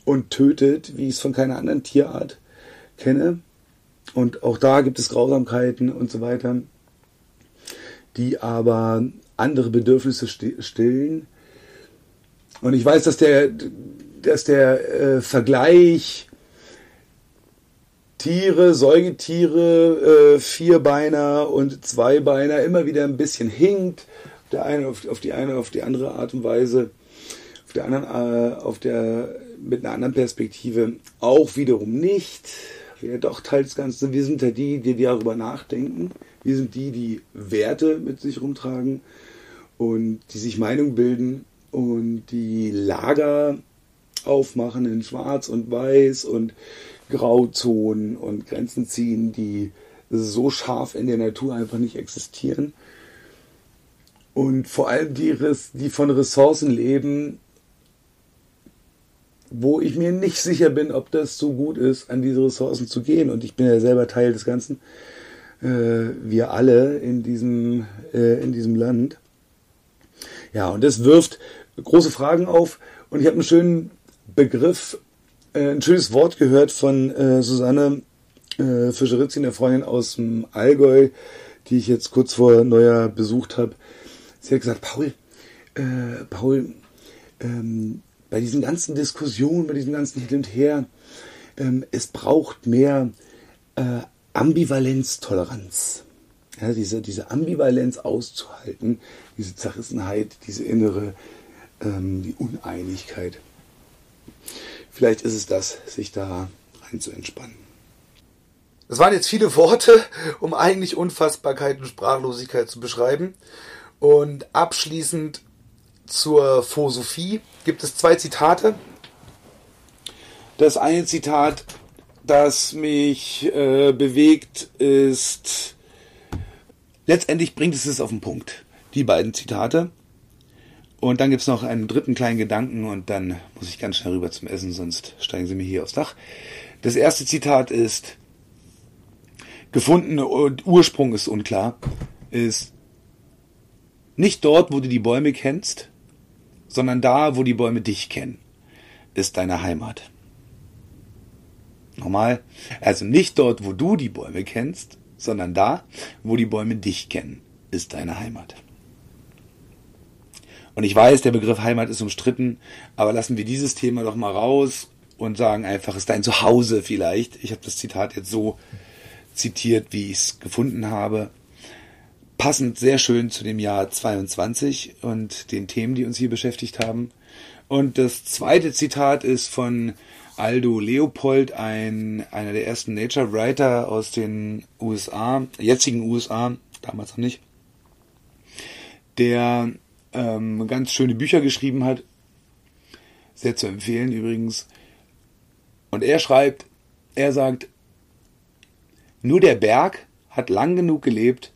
und tötet, wie ich es von keiner anderen Tierart kenne. Und auch da gibt es Grausamkeiten und so weiter, die aber andere Bedürfnisse stillen. Und ich weiß, dass der, dass der äh, Vergleich Tiere, Säugetiere, äh, Vierbeiner und Zweibeiner immer wieder ein bisschen hinkt. Der eine auf, auf die eine, auf die andere Art und Weise, auf der anderen, äh, auf der mit einer anderen Perspektive auch wiederum nicht. Wir doch teils ganz, wir sind ja die, die darüber nachdenken. Wir sind die, die Werte mit sich rumtragen und die sich Meinung bilden und die Lager aufmachen in Schwarz und Weiß und Grauzonen und Grenzen ziehen, die so scharf in der Natur einfach nicht existieren. Und vor allem die, die von Ressourcen leben, wo ich mir nicht sicher bin, ob das so gut ist, an diese Ressourcen zu gehen. Und ich bin ja selber Teil des Ganzen. Äh, wir alle in diesem, äh, in diesem Land. Ja, und das wirft große Fragen auf. Und ich habe einen schönen Begriff, äh, ein schönes Wort gehört von äh, Susanne äh, Fischeritzin, der Freundin aus dem Allgäu, die ich jetzt kurz vor Neujahr besucht habe. Sie hat gesagt, Paul, äh, Paul, ähm, bei diesen ganzen Diskussionen, bei diesem ganzen Hin und Her, ähm, es braucht mehr äh, Ambivalenztoleranz. Ja, diese, diese Ambivalenz auszuhalten, diese Zerrissenheit, diese innere, ähm, die Uneinigkeit. Vielleicht ist es das, sich da rein zu entspannen. Das waren jetzt viele Worte, um eigentlich Unfassbarkeit und Sprachlosigkeit zu beschreiben. Und abschließend zur Philosophie gibt es zwei Zitate. Das eine Zitat, das mich äh, bewegt, ist letztendlich bringt es es auf den Punkt. Die beiden Zitate. Und dann gibt es noch einen dritten kleinen Gedanken und dann muss ich ganz schnell rüber zum Essen, sonst steigen sie mir hier aufs Dach. Das erste Zitat ist, gefundene Ursprung ist unklar, ist nicht dort, wo du die Bäume kennst, sondern da, wo die Bäume dich kennen, ist deine Heimat. Nochmal, also nicht dort, wo du die Bäume kennst, sondern da, wo die Bäume dich kennen, ist deine Heimat. Und ich weiß, der Begriff Heimat ist umstritten, aber lassen wir dieses Thema doch mal raus und sagen einfach, es ist dein Zuhause vielleicht. Ich habe das Zitat jetzt so zitiert, wie ich es gefunden habe passend sehr schön zu dem Jahr 22 und den Themen, die uns hier beschäftigt haben. Und das zweite Zitat ist von Aldo Leopold, ein, einer der ersten Nature Writer aus den USA, jetzigen USA, damals noch nicht, der ähm, ganz schöne Bücher geschrieben hat. Sehr zu empfehlen übrigens. Und er schreibt, er sagt, nur der Berg hat lang genug gelebt,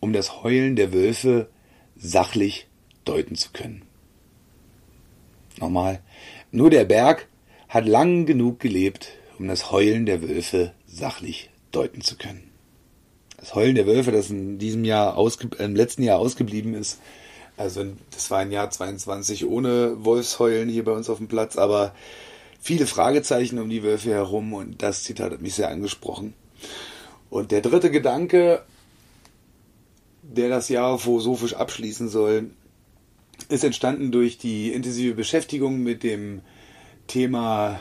um das Heulen der Wölfe sachlich deuten zu können. Nochmal, nur der Berg hat lang genug gelebt, um das Heulen der Wölfe sachlich deuten zu können. Das Heulen der Wölfe, das in diesem Jahr im letzten Jahr ausgeblieben ist, also das war ein Jahr 22 ohne Wolfsheulen hier bei uns auf dem Platz, aber viele Fragezeichen um die Wölfe herum und das Zitat hat mich sehr angesprochen. Und der dritte Gedanke, der das Jahr philosophisch abschließen soll, ist entstanden durch die intensive Beschäftigung mit dem Thema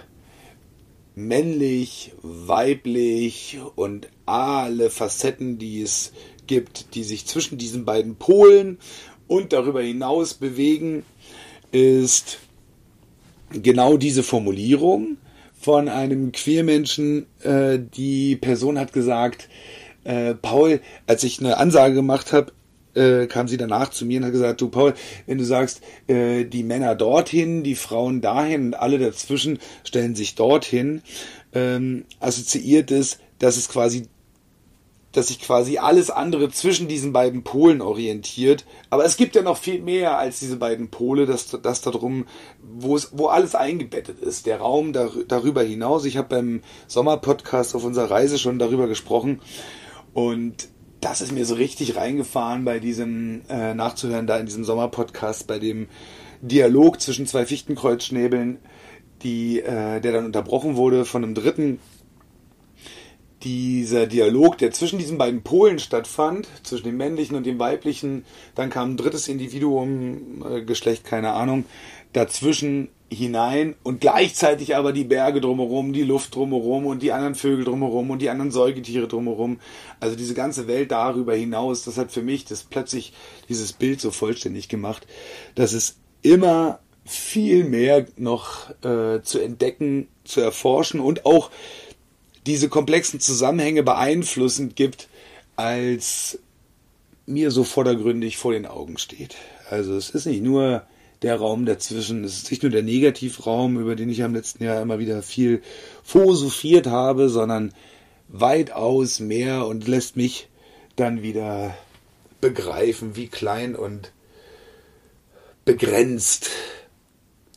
männlich, weiblich und alle Facetten, die es gibt, die sich zwischen diesen beiden Polen und darüber hinaus bewegen, ist genau diese Formulierung von einem Queermenschen. Äh, die Person hat gesagt, äh, Paul, als ich eine Ansage gemacht habe, äh, kam sie danach zu mir und hat gesagt, du Paul, wenn du sagst, äh, die Männer dorthin, die Frauen dahin und alle dazwischen stellen sich dorthin, ähm, assoziiert es, dass es quasi dass sich quasi alles andere zwischen diesen beiden Polen orientiert. Aber es gibt ja noch viel mehr als diese beiden Pole, das, das darum, wo es, wo alles eingebettet ist. Der Raum dar, darüber hinaus. Ich habe beim Sommerpodcast auf unserer Reise schon darüber gesprochen. Und das ist mir so richtig reingefahren bei diesem äh, nachzuhören da in diesem Sommerpodcast, bei dem Dialog zwischen zwei Fichtenkreuzschnäbeln, die, äh, der dann unterbrochen wurde von einem dritten dieser Dialog, der zwischen diesen beiden Polen stattfand, zwischen dem männlichen und dem weiblichen, dann kam ein drittes Individuum, äh, Geschlecht, keine Ahnung, dazwischen hinein und gleichzeitig aber die Berge drumherum, die Luft drumherum und die anderen Vögel drumherum und die anderen Säugetiere drumherum. Also diese ganze Welt darüber hinaus, das hat für mich das plötzlich dieses Bild so vollständig gemacht, dass es immer viel mehr noch äh, zu entdecken, zu erforschen und auch diese komplexen Zusammenhänge beeinflussend gibt, als mir so vordergründig vor den Augen steht. Also es ist nicht nur der Raum dazwischen, es ist nicht nur der Negativraum, über den ich am letzten Jahr immer wieder viel philosophiert habe, sondern weitaus mehr und lässt mich dann wieder begreifen, wie klein und begrenzt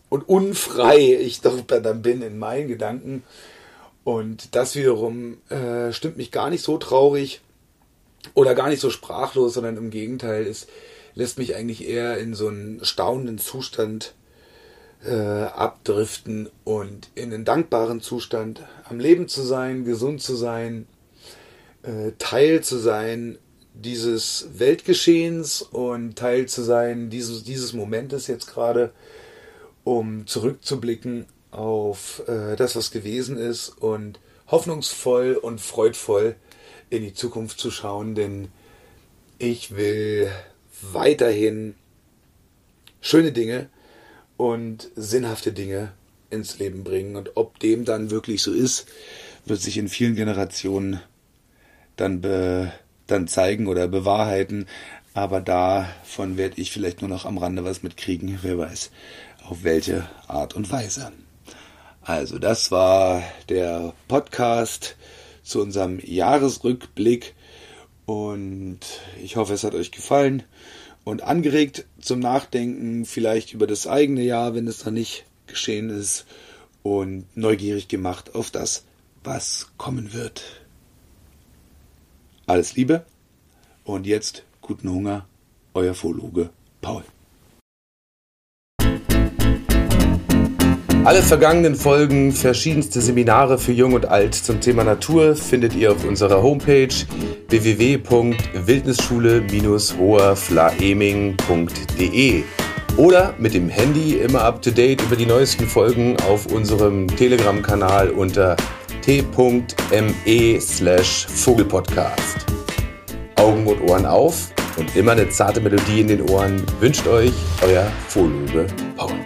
und unfrei ich doch dann bin in meinen Gedanken und das wiederum äh, stimmt mich gar nicht so traurig oder gar nicht so sprachlos, sondern im Gegenteil, es lässt mich eigentlich eher in so einen staunenden Zustand äh, abdriften und in einen dankbaren Zustand am Leben zu sein, gesund zu sein, äh, Teil zu sein dieses Weltgeschehens und Teil zu sein dieses, dieses Momentes jetzt gerade, um zurückzublicken auf äh, das, was gewesen ist und hoffnungsvoll und freudvoll in die Zukunft zu schauen, denn ich will weiterhin schöne Dinge und sinnhafte Dinge ins Leben bringen. Und ob dem dann wirklich so ist, wird sich in vielen Generationen dann, be, dann zeigen oder bewahrheiten. Aber davon werde ich vielleicht nur noch am Rande was mitkriegen, wer weiß, auf welche Art und Weise. Also das war der Podcast zu unserem Jahresrückblick. Und ich hoffe, es hat euch gefallen. Und angeregt zum Nachdenken vielleicht über das eigene Jahr, wenn es da nicht geschehen ist. Und neugierig gemacht auf das, was kommen wird. Alles Liebe. Und jetzt guten Hunger, euer Vorloge Paul. Alle vergangenen Folgen, verschiedenste Seminare für Jung und Alt zum Thema Natur findet ihr auf unserer Homepage www.wildnisschule-hoherflaeming.de oder mit dem Handy immer up to date über die neuesten Folgen auf unserem Telegram-Kanal unter t.me slash Vogelpodcast. Augen und Ohren auf und immer eine zarte Melodie in den Ohren wünscht euch euer Vorlube Paul.